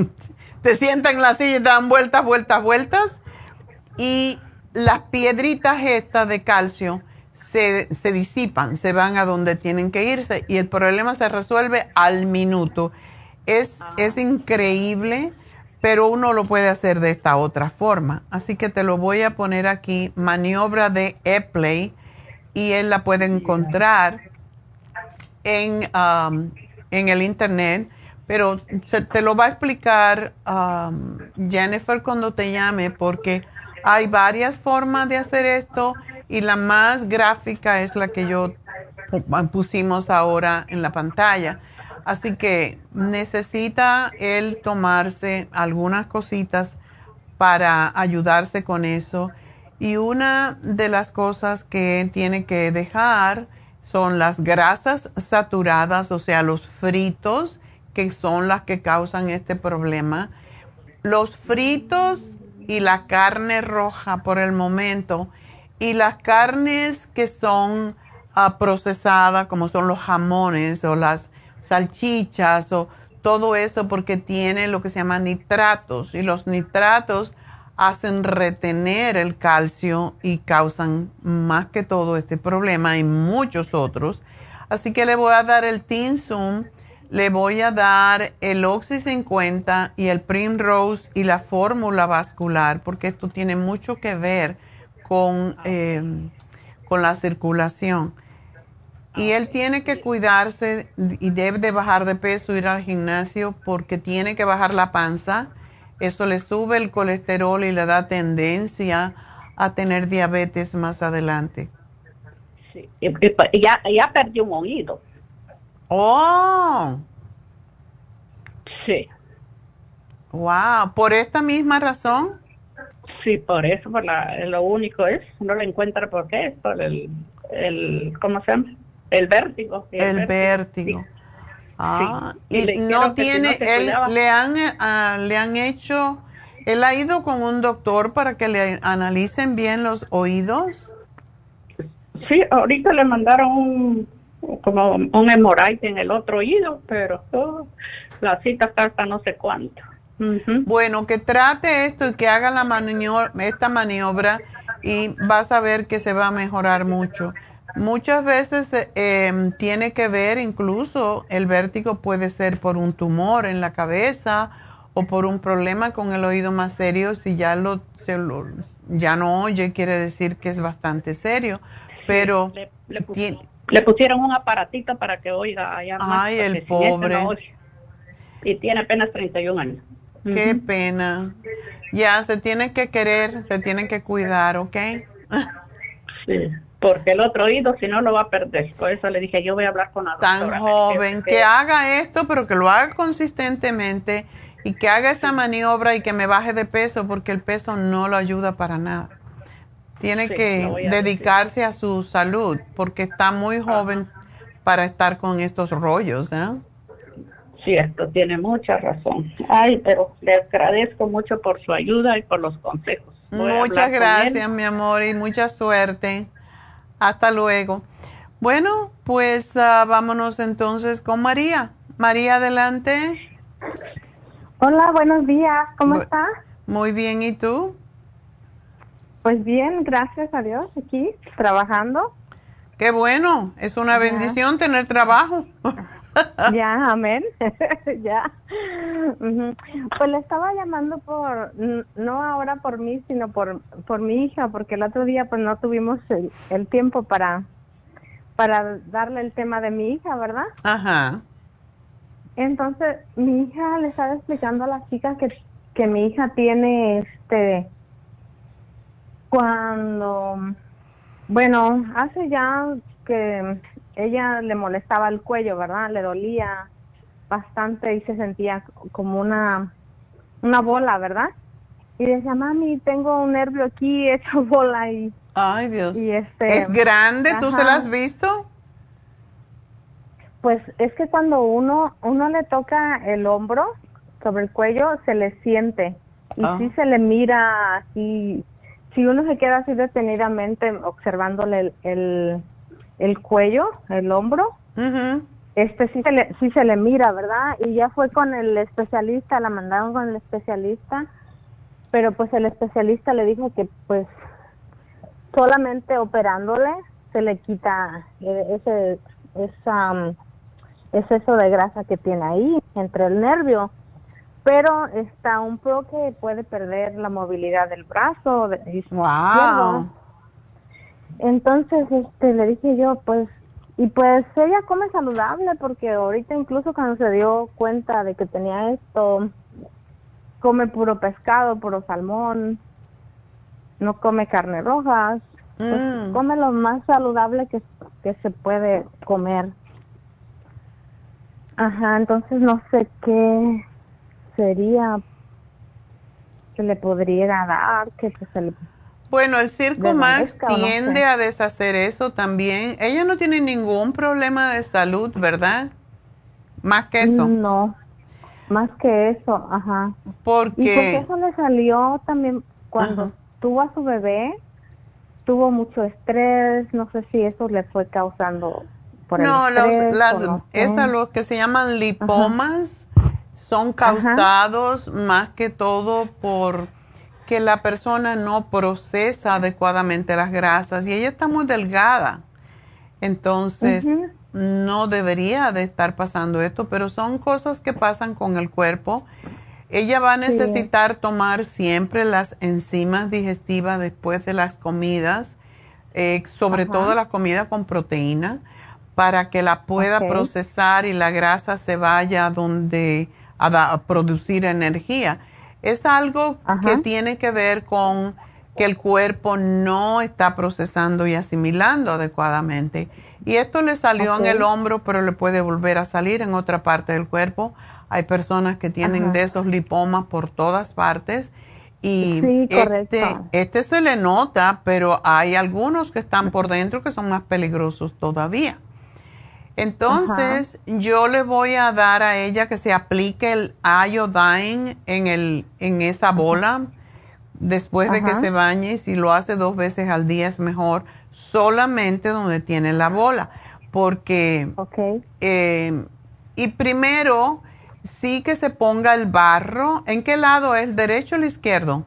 [laughs] te sientan en la silla y dan vueltas, vueltas, vueltas, y las piedritas estas de calcio se, se disipan, se van a donde tienen que irse y el problema se resuelve al minuto. Es, es increíble, pero uno lo puede hacer de esta otra forma. Así que te lo voy a poner aquí, maniobra de Epley, y él la puede encontrar en, um, en el internet, pero te lo va a explicar um, Jennifer cuando te llame, porque hay varias formas de hacer esto y la más gráfica es la que yo pusimos ahora en la pantalla. Así que necesita él tomarse algunas cositas para ayudarse con eso. Y una de las cosas que tiene que dejar son las grasas saturadas, o sea, los fritos, que son las que causan este problema. Los fritos y la carne roja por el momento y las carnes que son ah, procesadas, como son los jamones o las salchichas o todo eso, porque tiene lo que se llama nitratos y los nitratos hacen retener el calcio y causan más que todo este problema y muchos otros. Así que le voy a dar el Tinsum, le voy a dar el Oxy 50 y el Primrose y la fórmula vascular, porque esto tiene mucho que ver con, eh, con la circulación. Y él tiene que cuidarse y debe de bajar de peso, ir al gimnasio, porque tiene que bajar la panza. Eso le sube el colesterol y le da tendencia a tener diabetes más adelante. Sí, ya, ya perdió un oído. ¡Oh! Sí. ¡Wow! ¿Por esta misma razón? Sí, por eso, por la, lo único es, no lo encuentra por qué, por el, el, ¿cómo se llama? El vértigo. El, vértigo. Ah, y, no tiene, él, le han, ah, le han hecho, él ha ido con un doctor para que le analicen bien los oídos. Sí, ahorita le mandaron un, como un hemorragia en el otro oído, pero oh, la cita hasta no sé cuánto. Bueno, que trate esto y que haga la maniobra, esta maniobra y vas a ver que se va a mejorar mucho. Muchas veces eh, tiene que ver, incluso el vértigo puede ser por un tumor en la cabeza o por un problema con el oído más serio. Si ya lo, ya no oye, quiere decir que es bastante serio. Pero le, pusieron un aparatito para que oiga allá Ay, el pobre. y tiene apenas 31 años. Qué pena. Ya, se tiene que querer, se tiene que cuidar, ¿ok? Sí, porque el otro oído, si no, lo va a perder. Por eso le dije, yo voy a hablar con la Tan joven, que, haga esto, pero que lo haga consistentemente y que haga esa maniobra y que me baje de peso, porque el peso no lo ayuda para nada. Tiene que dedicarse a su salud, porque está muy joven para estar con estos rollos, ¿eh? Cierto, tiene mucha razón. Ay, pero le agradezco mucho por su ayuda y por los consejos. Muchas gracias, mi amor, y mucha suerte. Hasta luego. Bueno, pues ah, vámonos entonces con María. María, adelante. Hola, buenos días. ¿Cómo está? Muy bien, ¿y tú? Pues bien, gracias a Dios, aquí trabajando. Qué bueno, es una bendición tener trabajo. [laughs] ya, [laughs] amén. [laughs] ya. Pues le estaba llamando por, no ahora por mí, sino por, por mi hija, porque el otro día pues no tuvimos el, tiempo para, para darle el tema de mi hija, ¿verdad? Ajá. Entonces, mi hija le estaba explicando a las chicas que, que mi hija tiene este, cuando, bueno, hace ya que ella le molestaba el cuello, ¿verdad? Le dolía bastante y se sentía como una, una bola, ¿verdad? Y decía, mami, tengo un nervio aquí [laughs] hecho bola y... Ay, Dios. Y este, ¿Es grande? ¿Tú se la has visto? Pues es que cuando uno, uno le toca el hombro sobre el cuello, se le siente. Y ah. sí se le mira así. Si uno se queda así detenidamente observándole el el cuello, el hombro. Este sí se, le, sí se le mira, ¿verdad? Y ya fue con el especialista, la mandaron con el especialista, pero pues el especialista le dijo que pues solamente operándole se le quita e, ese esa, exceso de grasa que tiene ahí entre el nervio. pero está un pro que puede perder la movilidad del brazo. De, wow. Entonces, este, le dije yo, pues, y pues ella come saludable porque ahorita incluso cuando se dio cuenta de que tenía esto, come puro pescado, puro salmón, no come carne rojas, pues, mm. come lo más saludable que, que se puede comer. Ajá, entonces no sé qué sería que le podría dar, que se Bueno, el Circo Max tiende a deshacer eso también. Ella no tiene ningún problema de salud, ¿verdad? Más que eso. No, más que eso, ajá. Porque... Y porque eso le salió también cuando tuvo a su bebé, tuvo mucho estrés, no sé si eso le fue causando por no, el estrés, las, esas los que se llaman lipomas son causados más que todo por que la persona no procesa adecuadamente las grasas y ella está muy delgada. Entonces, no debería de estar pasando esto, pero son cosas que pasan con el cuerpo. Ella va a necesitar tomar siempre las enzimas digestivas después de las comidas, eh, sobre todo la comida con proteína, para que la pueda procesar y la grasa se vaya donde a, producir energía. Es algo que tiene que ver con que el cuerpo no está procesando y asimilando adecuadamente. Y esto le salió en el hombro, pero le puede volver a salir en otra parte del cuerpo. Hay personas que tienen de esos lipomas por todas partes. Y este, este se le nota, pero hay algunos que están por dentro que son más peligrosos todavía. Entonces, yo le voy a dar a ella que se aplique el iodine en, el, en esa bola después de que se bañe. Si lo hace dos veces al día es mejor, solamente donde tiene la bola. Porque, eh, y primero, sí que se ponga el barro. ¿En qué lado es? ¿Derecho o el izquierdo?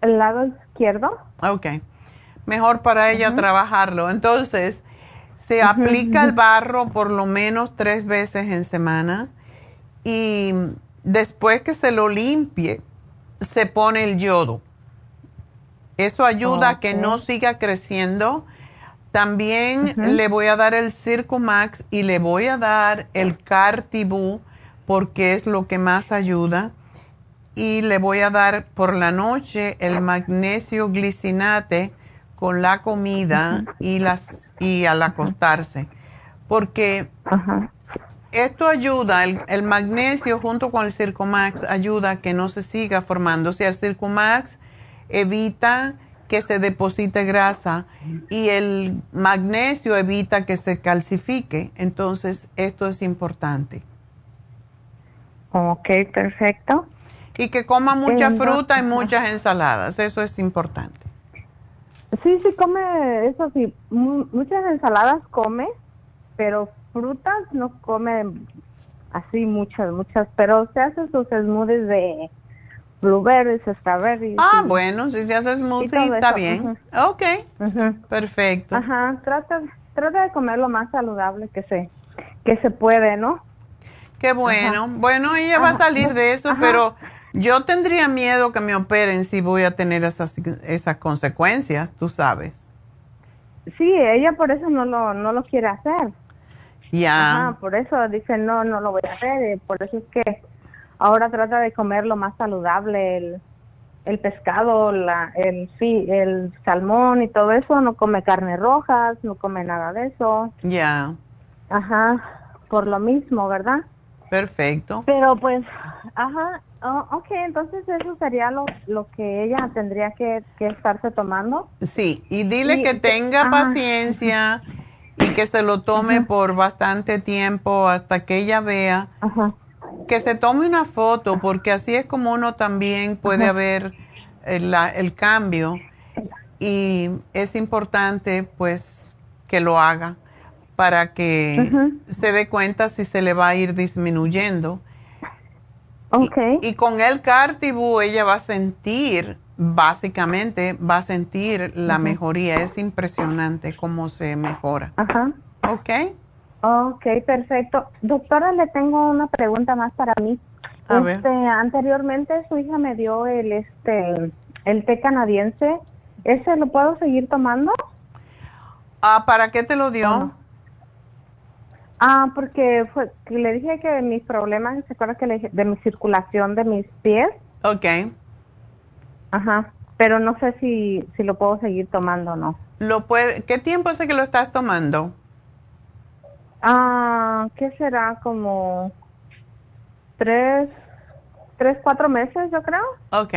El lado izquierdo. Ok. Mejor para ella trabajarlo. Entonces, se aplica el barro por lo menos tres veces en semana y después que se lo limpie, se pone el yodo. Eso ayuda a que no siga creciendo. También le voy a dar el Max y le voy a dar el Cartibú porque es lo que más ayuda. Y le voy a dar por la noche el magnesio glicinate con la comida y, las, y al acostarse. Porque esto ayuda, el, magnesio junto con el Circomax ayuda a que no se siga formando. O sea, el Circomax evita que se deposite grasa y el magnesio evita que se calcifique. Entonces, esto es importante. Ok, perfecto. Y que coma mucha fruta y muchas ensaladas. Eso es importante. Sí, sí come, eso sí, muchas ensaladas come, pero frutas no come así muchas, muchas, pero se hace sus smoothies de blueberries, strawberries. Ah, bueno, si se hace smoothie está bien. Ok, perfecto. Ajá, trata, trata de comer lo más saludable que se, que se puede, ¿no? Qué bueno. Bueno, ella va a salir de eso, pero yo tendría miedo que me operen si voy a tener esas, esas consecuencias, tú sabes. Sí, ella por eso no lo, no lo quiere hacer. Ya. por eso dice, no, no lo voy a hacer. Por eso es que ahora trata de comer lo más saludable, el, el pescado, la, el, el salmón y todo eso. No come carne rojas, no come nada de eso. Ya. Ajá, por lo mismo, ¿verdad? Perfecto. Pero pues, ajá, Oh, ok, entonces eso sería lo, lo que ella tendría que, estarse tomando. Sí, y dile que tenga paciencia y que se lo tome por bastante tiempo hasta que ella vea. Que se tome una foto, porque así es como uno también puede ver el, el cambio. Y es importante, pues, que lo haga para que se dé cuenta si se le va a ir disminuyendo Okay. Y, con el Cartibú ella va a sentir, básicamente, va a sentir la mejoría. Es impresionante cómo se mejora. Ajá. ¿Ok? Ok, perfecto. Doctora, le tengo una pregunta más para mí. este, anteriormente su hija me dio el este el té canadiense. ¿Ese lo puedo seguir tomando? Ah, ¿para qué te lo dio? Ah, porque fue, le dije que mis problemas, ¿se acuerda que le dije de mi circulación de mis pies? Ok. Ajá, pero no sé si, si lo puedo seguir tomando o no. ¿Lo puede, ¿Qué tiempo hace que lo estás tomando? Ah, ¿qué será? Como tres, tres, cuatro meses, yo creo. Ok.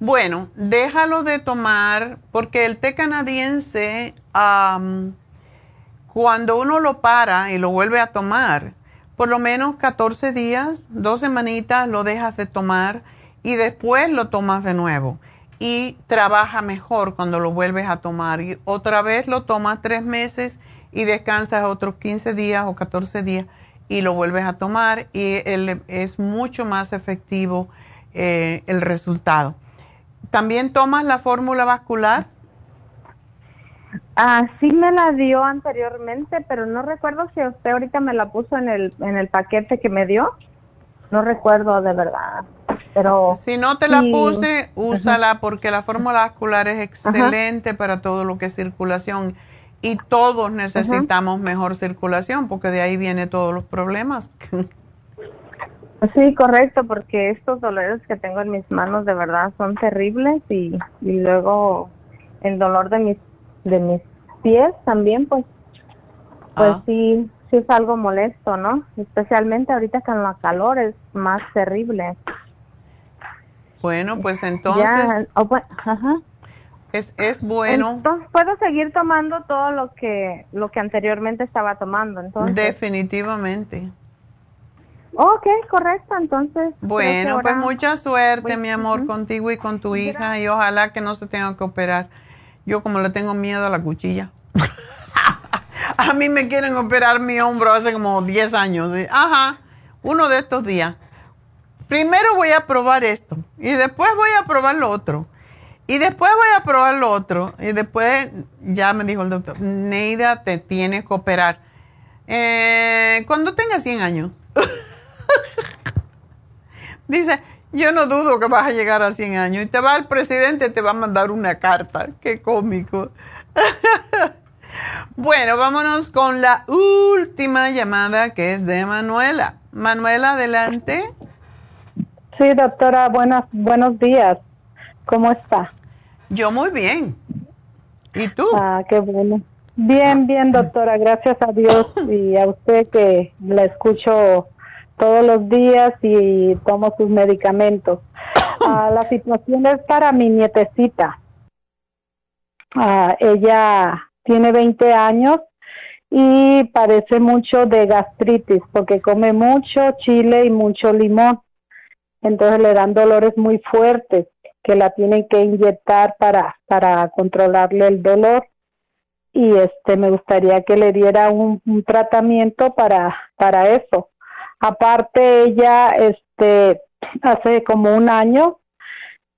Bueno, déjalo de tomar porque el té canadiense cuando uno lo para y lo vuelve a tomar, por lo menos 14 días, dos semanitas lo dejas de tomar y después lo tomas de nuevo. Y trabaja mejor cuando lo vuelves a tomar. Y otra vez lo tomas tres meses y descansas otros 15 días o 14 días y lo vuelves a tomar y es mucho más efectivo eh, el resultado. ¿También tomas la fórmula vascular? Ah, sí me la dio anteriormente, pero no recuerdo si usted ahorita me la puso en el, en el paquete que me dio. No recuerdo de verdad. Pero si no te la puse, úsala porque la fórmula vascular es excelente para todo lo que es circulación y todos necesitamos mejor circulación porque de ahí viene todos los problemas. Sí, correcto, porque estos dolores que tengo en mis manos de verdad son terribles y, y luego el dolor de mis de mis pies también, pues, pues ah. sí, sí es algo molesto, ¿no? Especialmente ahorita con la calor es más terrible. Bueno, pues entonces oh, ajá. Es, es bueno. Entonces puedo seguir tomando todo lo que lo que anteriormente estaba tomando, entonces. Definitivamente. Ok, correcto, entonces. Bueno, pues mucha suerte, mi amor, contigo y con tu hija y ojalá que no se tenga que operar. Yo como le tengo miedo a la cuchilla. [laughs] a mí me quieren operar mi hombro hace como 10 años. Ajá, uno de estos días. Primero voy a probar esto y después voy a probar lo otro. Y después voy a probar lo otro. Y después ya me dijo el doctor, Neida, te tienes que operar. Eh, cuando tenga 100 años. [laughs] Dice, yo no dudo que vas a llegar a 100 años. Y te va el presidente, te va a mandar una carta. Qué cómico. [laughs] bueno, vámonos con la última llamada que es de Manuela. Manuela, adelante. Sí, doctora, buenas, buenos días. ¿Cómo está? Yo muy bien. ¿Y tú? Ah, qué bueno. Bien, bien, doctora, gracias a Dios y a usted que la escucho todos los días y tomo sus medicamentos. [coughs] Ah, la situación es para mi nietecita. Ah, ella tiene 20 años y padece mucho de gastritis porque come mucho chile y mucho limón. Entonces le dan dolores muy fuertes que la tienen que inyectar para, para controlarle el dolor y este me gustaría que le diera un, un tratamiento para, para eso. Aparte ella, este, hace como un año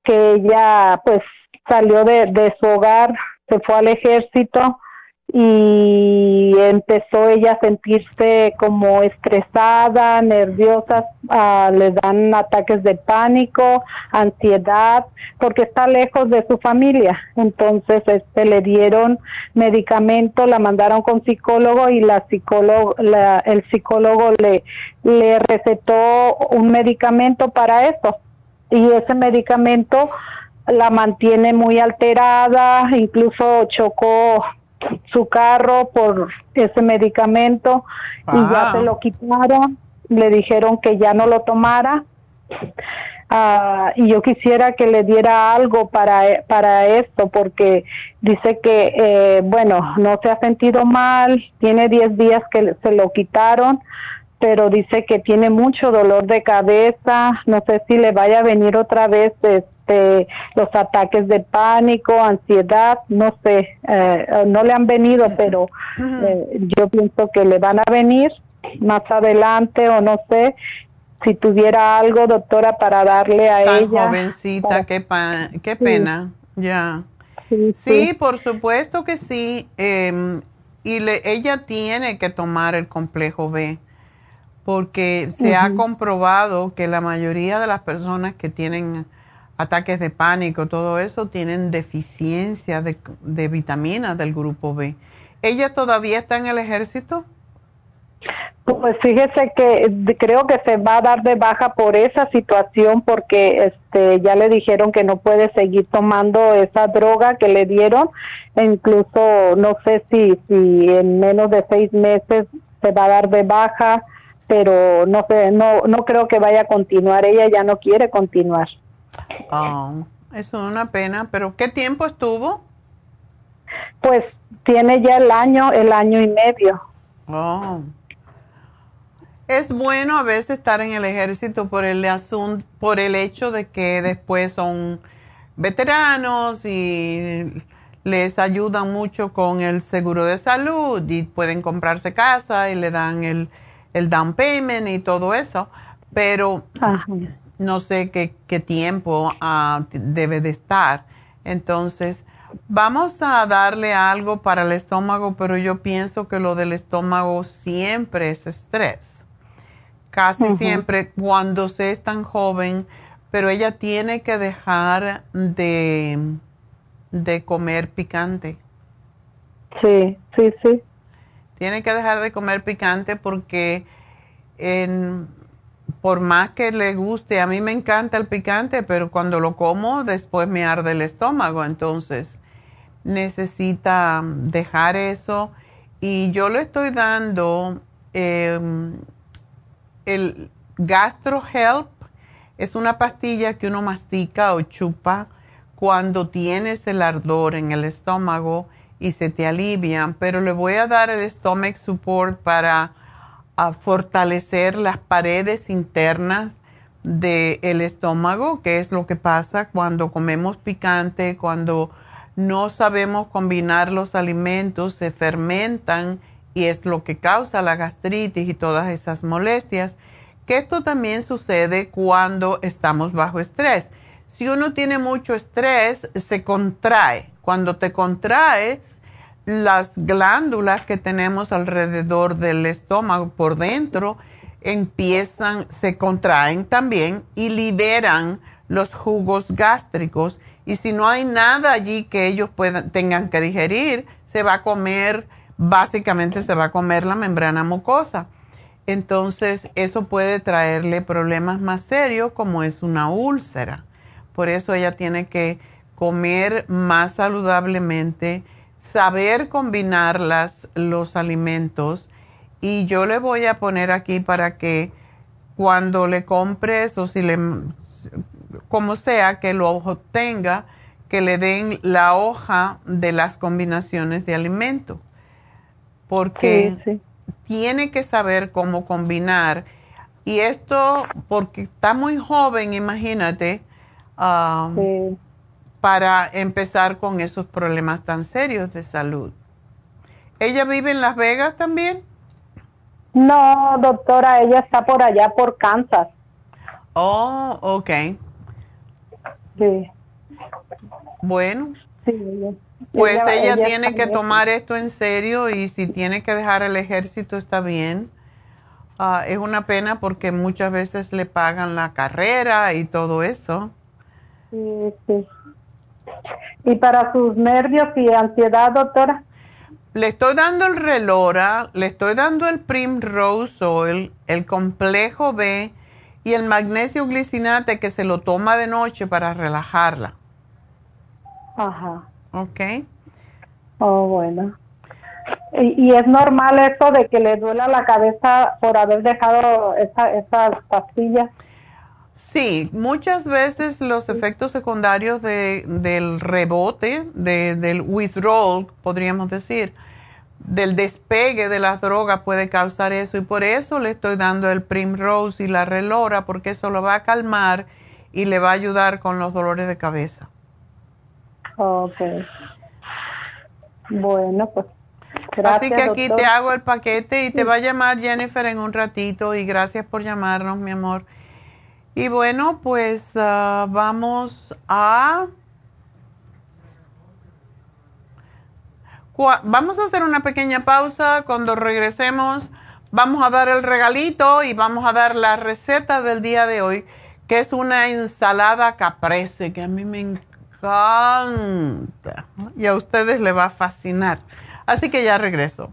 que ella pues salió de, de su hogar, se fue al ejército y empezó ella a sentirse como estresada, nerviosa, ah, le dan ataques de pánico, ansiedad, porque está lejos de su familia. Entonces, este, le dieron medicamento, la mandaron con psicólogo y la psicólogo, la, el psicólogo le, le recetó un medicamento para eso. Y ese medicamento la mantiene muy alterada, incluso chocó su carro por ese medicamento y ya se lo quitaron, le dijeron que ya no lo tomara. Ah, y yo quisiera que le diera algo para, para esto, porque dice que, eh, bueno, no se ha sentido mal, tiene 10 días que se lo quitaron, pero dice que tiene mucho dolor de cabeza, no sé si le vaya a venir otra vez este, los ataques de pánico, ansiedad, no sé, eh, no le han venido, pero eh, yo pienso que le van a venir más adelante o no sé. Si tuviera algo, doctora, para darle a Tan ella. jovencita, qué, qué pena, ya. Sí, por supuesto que sí. Em, y le, ella tiene que tomar el complejo B porque se ha comprobado que la mayoría de las personas que tienen ataques de pánico, todo eso, tienen deficiencia de, de vitaminas del grupo B. ¿Ella todavía está en el ejército? Pues fíjese que creo que se va a dar de baja por esa situación porque este ya le dijeron que no puede seguir tomando esa droga que le dieron. E incluso no sé si si en menos de seis meses se va a dar de baja, pero no sé, no no creo que vaya a continuar. Ella ya no quiere continuar. Oh, es una pena. Pero ¿qué tiempo estuvo? Pues tiene ya el año, el año y medio. Oh. Es bueno a veces estar en el ejército por el asunto, por el hecho de que después son veteranos y les ayudan mucho con el seguro de salud y pueden comprarse casa y le dan el, el down payment y todo eso, pero no sé qué, qué tiempo ah, debe de estar. Entonces, vamos a darle algo para el estómago, pero yo pienso que lo del estómago siempre es estrés casi siempre cuando se es tan joven, pero ella tiene que dejar de, de comer picante. Sí, sí, sí. Tiene que dejar de comer picante porque en, por más que le guste, a mí me encanta el picante, pero cuando lo como después me arde el estómago, entonces necesita dejar eso. Y yo le estoy dando eh, el Gastro Help es una pastilla que uno mastica o chupa cuando tienes el ardor en el estómago y se te alivia, pero le voy a dar el Stomach Support para ah, fortalecer las paredes internas del estómago, que es lo que pasa cuando comemos picante, cuando no sabemos combinar los alimentos, se fermentan y es lo que causa la gastritis y todas esas molestias, que esto también sucede cuando estamos bajo estrés. Si uno tiene mucho estrés, se contrae. Cuando te contraes, las glándulas que tenemos alrededor del estómago por dentro empiezan, se contraen también y liberan los jugos gástricos. Y si no hay nada allí que ellos puedan, tengan que digerir, se va a comer básicamente se va a comer la membrana mucosa. Entonces, eso puede traerle problemas más serios como es una úlcera. Por eso ella tiene que comer más saludablemente, saber combinar los alimentos y yo le voy a poner aquí para que cuando le compres o si le, como sea que lo obtenga, que le den la hoja de las combinaciones de alimentos porque tiene que saber cómo combinar. Y esto, porque está muy joven, imagínate, um, para empezar con esos problemas tan serios de salud. ¿Ella vive en Las Vegas también? No, doctora, ella está por allá, por Kansas. Oh, ok. Sí. Bueno. Sí, pues ella, tiene que tomar esto en serio y si tiene que dejar el ejército está bien. Ah, es una pena porque muchas veces le pagan la carrera y todo eso. Sí, sí. ¿Y para sus nervios y ansiedad, doctora? Le estoy dando el relora, le estoy dando el Primrose Oil, el complejo B y el magnesio glicinate que se lo toma de noche para relajarla. Ajá. Ok. Oh, bueno. ¿Y, es normal esto de que le duela la cabeza por haber dejado esa, esas pastillas? Sí, muchas veces los efectos secundarios de, del rebote, de, del withdrawal, podríamos decir, del despegue de las drogas puede causar eso y por eso le estoy dando el Primrose y la Relora porque eso lo va a calmar y le va a ayudar con los dolores de cabeza. Ok. Bueno, pues. Así que aquí te hago el paquete y te va a llamar Jennifer en un ratito y gracias por llamarnos, mi amor. Y bueno, pues ah, vamos a... Vamos a hacer una pequeña pausa. Cuando regresemos, vamos a dar el regalito y vamos a dar la receta del día de hoy, que es una ensalada caprese, que a mí me encanta y a ustedes les va a fascinar. Así que ya regreso.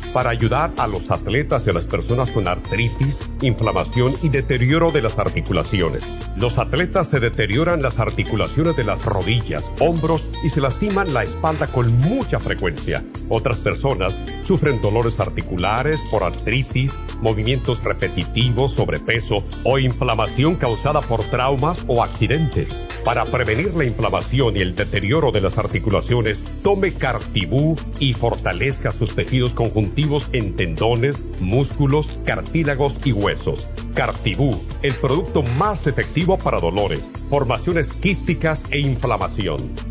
para ayudar a los atletas y a las personas con artritis, inflamación y deterioro de las articulaciones. Los atletas se deterioran las articulaciones de las rodillas, hombros y se lastiman la espalda con mucha frecuencia. Otras personas sufren dolores articulares por artritis, movimientos repetitivos, sobrepeso o inflamación causada por traumas o accidentes. Para prevenir la inflamación y el deterioro de las articulaciones, tome Cartibú y fortalezca sus tejidos conjuntivos en tendones, músculos, cartílagos y huesos. Cartibú, el producto más efectivo para dolores, formaciones quísticas e inflamación.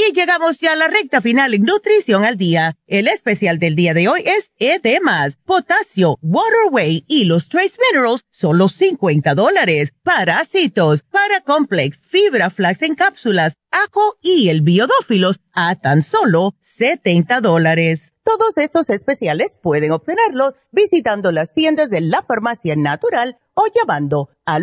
Y llegamos ya a la recta final en Nutrición al Día. El especial del día de hoy es edemas, potasio, waterway y los trace minerals, solo 50 dólares. Parásitos, paracomplex, fibra flax en cápsulas, ajo y el biodófilos a tan solo 70 dólares. Todos estos especiales pueden obtenerlos visitando las tiendas de la farmacia natural o llamando al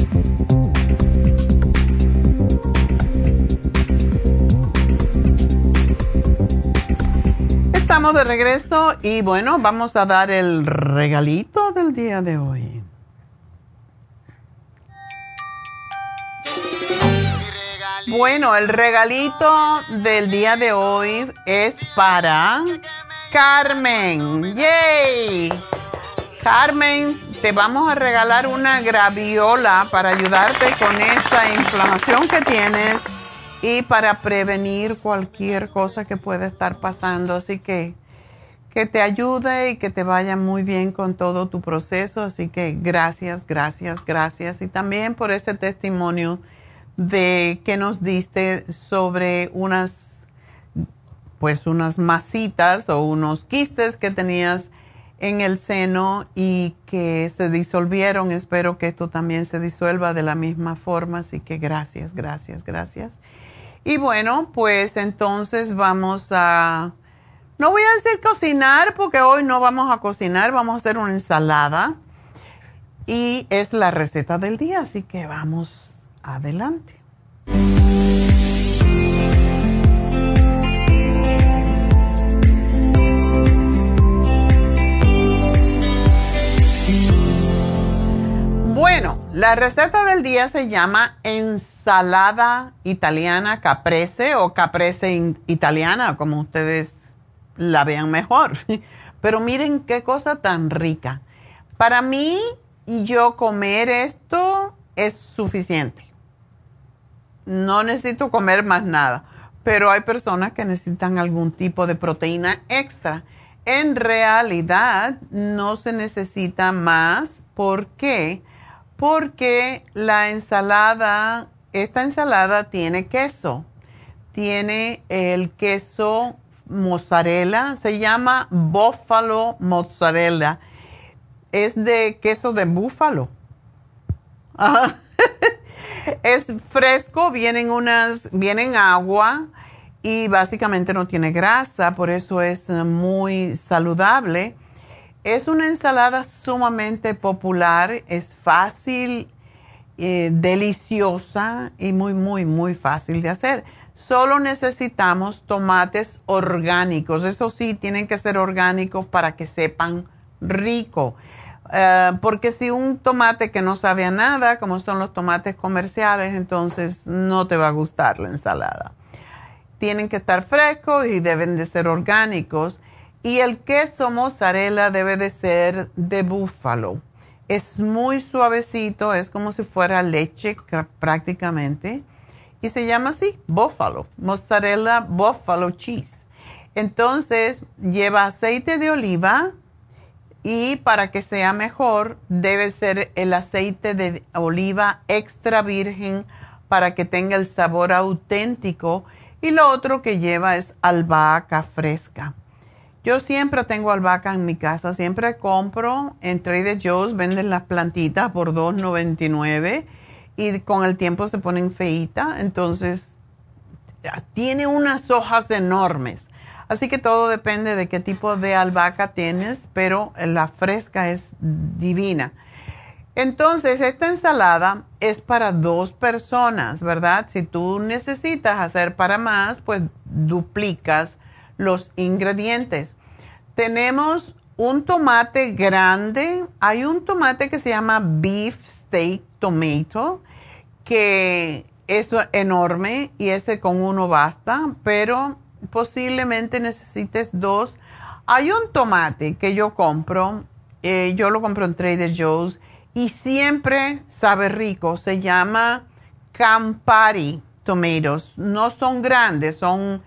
Estamos de regreso y bueno, vamos a dar el regalito del día de hoy. Bueno, el regalito del día de hoy es para Carmen. ¡Yay! Carmen, te vamos a regalar una graviola para ayudarte con esa inflamación que tienes y para prevenir cualquier cosa que pueda estar pasando. Así que que te ayude y que te vaya muy bien con todo tu proceso. Así que gracias, gracias, gracias. Y también por ese testimonio de que nos diste sobre unas, pues unas masitas o unos quistes que tenías en el seno y que se disolvieron. Espero que esto también se disuelva de la misma forma. Así que gracias, gracias, gracias. Y bueno, pues entonces vamos a... No voy a decir cocinar porque hoy no vamos a cocinar, vamos a hacer una ensalada. Y es la receta del día, así que vamos adelante. Bueno, la receta del día se llama ensalada italiana caprese o caprese italiana, como ustedes la vean mejor. [laughs] Pero miren qué cosa tan rica. Para mí, yo comer esto es suficiente. No necesito comer más nada. Pero hay personas que necesitan algún tipo de proteína extra. En realidad, no se necesita más. ¿Por qué? Porque la ensalada, esta ensalada tiene queso, tiene el queso mozzarella, se llama buffalo mozzarella, es de queso de búfalo. [laughs] es fresco, vienen unas, vienen agua y básicamente no tiene grasa, por eso es muy saludable. Es una ensalada sumamente popular, es fácil, eh, deliciosa y muy, muy, muy fácil de hacer. Solo necesitamos tomates orgánicos. Eso sí, tienen que ser orgánicos para que sepan rico. Eh, porque si un tomate que no sabe a nada, como son los tomates comerciales, entonces no te va a gustar la ensalada. Tienen que estar frescos y deben de ser orgánicos. Y el queso mozzarella debe de ser de búfalo. Es muy suavecito, es como si fuera leche prácticamente y se llama así, Buffalo, mozzarella buffalo cheese. Entonces lleva aceite de oliva y para que sea mejor debe ser el aceite de oliva extra virgen para que tenga el sabor auténtico y lo otro que lleva es albahaca fresca. Yo siempre tengo albahaca en mi casa, siempre compro en Trader Joe's, venden las plantitas por $2.99 y con el tiempo se ponen feitas, entonces tiene unas hojas enormes. Así que todo depende de qué tipo de albahaca tienes, pero la fresca es divina. Entonces, esta ensalada es para dos personas, ¿verdad? Si tú necesitas hacer para más, pues duplicas los ingredientes. Tenemos un tomate grande. Hay un tomate que se llama beef steak tomato, que es enorme y ese con uno basta, pero posiblemente necesites dos. Hay un tomate que yo compro, eh, yo lo compro en Trader Joe's y siempre sabe rico. Se llama Campari Tomatoes. No son grandes, son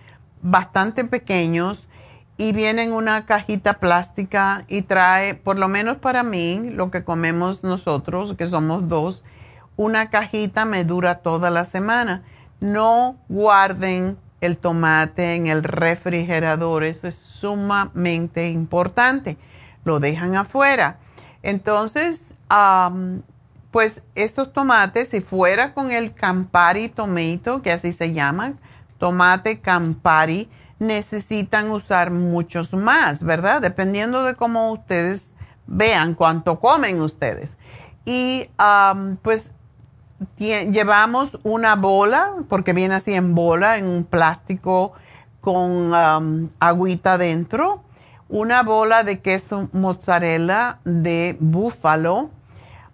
bastante pequeños y viene en una cajita plástica y trae, por lo menos para mí, lo que comemos nosotros, que somos dos, una cajita me dura toda la semana. No guarden el tomate en el refrigerador, eso es sumamente importante. Lo dejan afuera. Entonces, pues estos tomates, si fuera con el Campari Tomato, que así se llama, tomate Campari, necesitan usar muchos más, ¿verdad? Dependiendo de cómo ustedes vean cuánto comen ustedes. Y pues llevamos una bola, porque viene así en bola, en un plástico con agüita dentro, una bola de queso mozzarella de búfalo,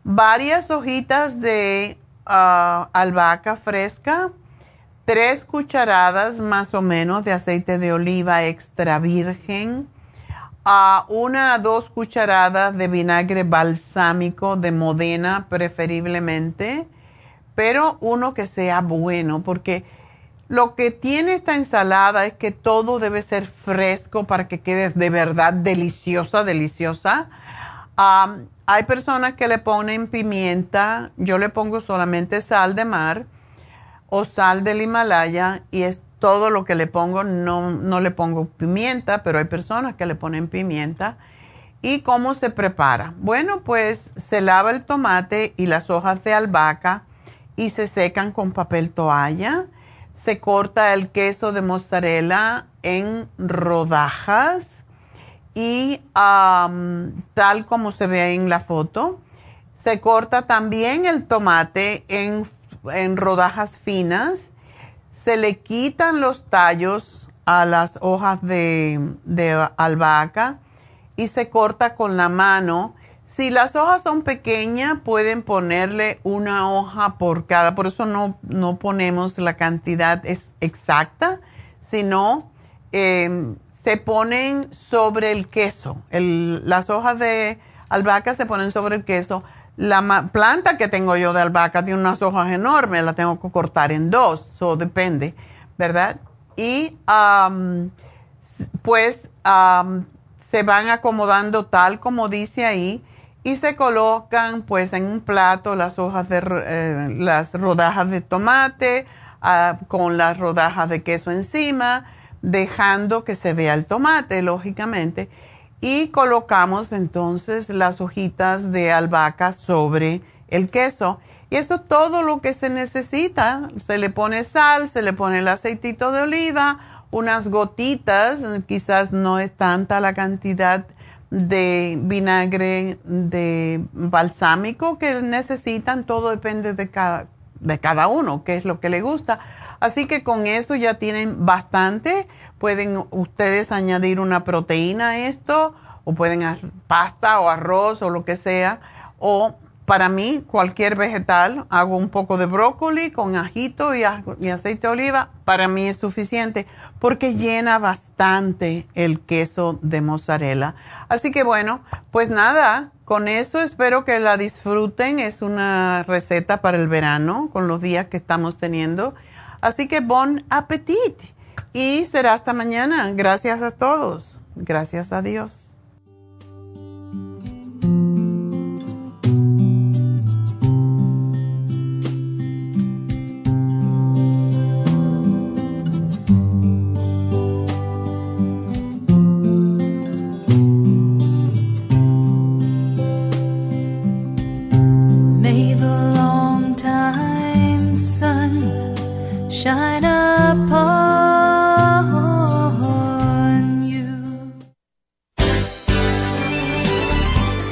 varias hojitas de ah, albahaca fresca, tres cucharadas más o menos de aceite de oliva extra virgen, a una a dos cucharadas de vinagre balsámico de Modena preferiblemente, pero uno que sea bueno, porque lo que tiene esta ensalada es que todo debe ser fresco para que quede de verdad deliciosa, deliciosa. hay personas que le ponen pimienta, yo le pongo solamente sal de mar o sal del Himalaya y es todo lo que le pongo, no, no le pongo pimienta, pero hay personas que le ponen pimienta. ¿Y cómo se prepara? Bueno, pues se lava el tomate y las hojas de albahaca y se secan con papel toalla. Se corta el queso de mozzarella en rodajas y tal como se ve en la foto. Se corta también el tomate en en rodajas finas, se le quitan los tallos a las hojas de, albahaca y se corta con la mano. Si las hojas son pequeñas, pueden ponerle una hoja por cada, por eso no, no ponemos la cantidad es exacta, sino em, se ponen sobre el queso. las hojas de albahaca se ponen sobre el queso la planta que tengo yo de albahaca tiene unas hojas enormes, la tengo que cortar en dos, eso depende, ¿verdad? Y pues se van acomodando tal como dice ahí y se colocan pues en un plato las hojas de eh, las rodajas de tomate ah, con las rodajas de queso encima, dejando que se vea el tomate, lógicamente y colocamos entonces las hojitas de albahaca sobre el queso. Y eso todo lo que se necesita. Se le pone sal, se le pone el aceitito de oliva, unas gotitas, quizás no es tanta la cantidad de vinagre de balsámico que necesitan, todo depende de cada, de cada uno, qué es lo que le gusta. Así que con eso ya tienen bastante. Pueden ustedes añadir una proteína a esto, o pueden pasta o arroz o lo que sea, o para mí, cualquier vegetal, hago un poco de brócoli con ajito y, aceite de oliva, para mí es suficiente porque llena bastante el queso de mozzarella. Así que bueno, pues nada, con eso espero que la disfruten. Es una receta para el verano con los días que estamos teniendo. Así que bon appetit y será hasta mañana. Gracias a todos. Gracias a Dios.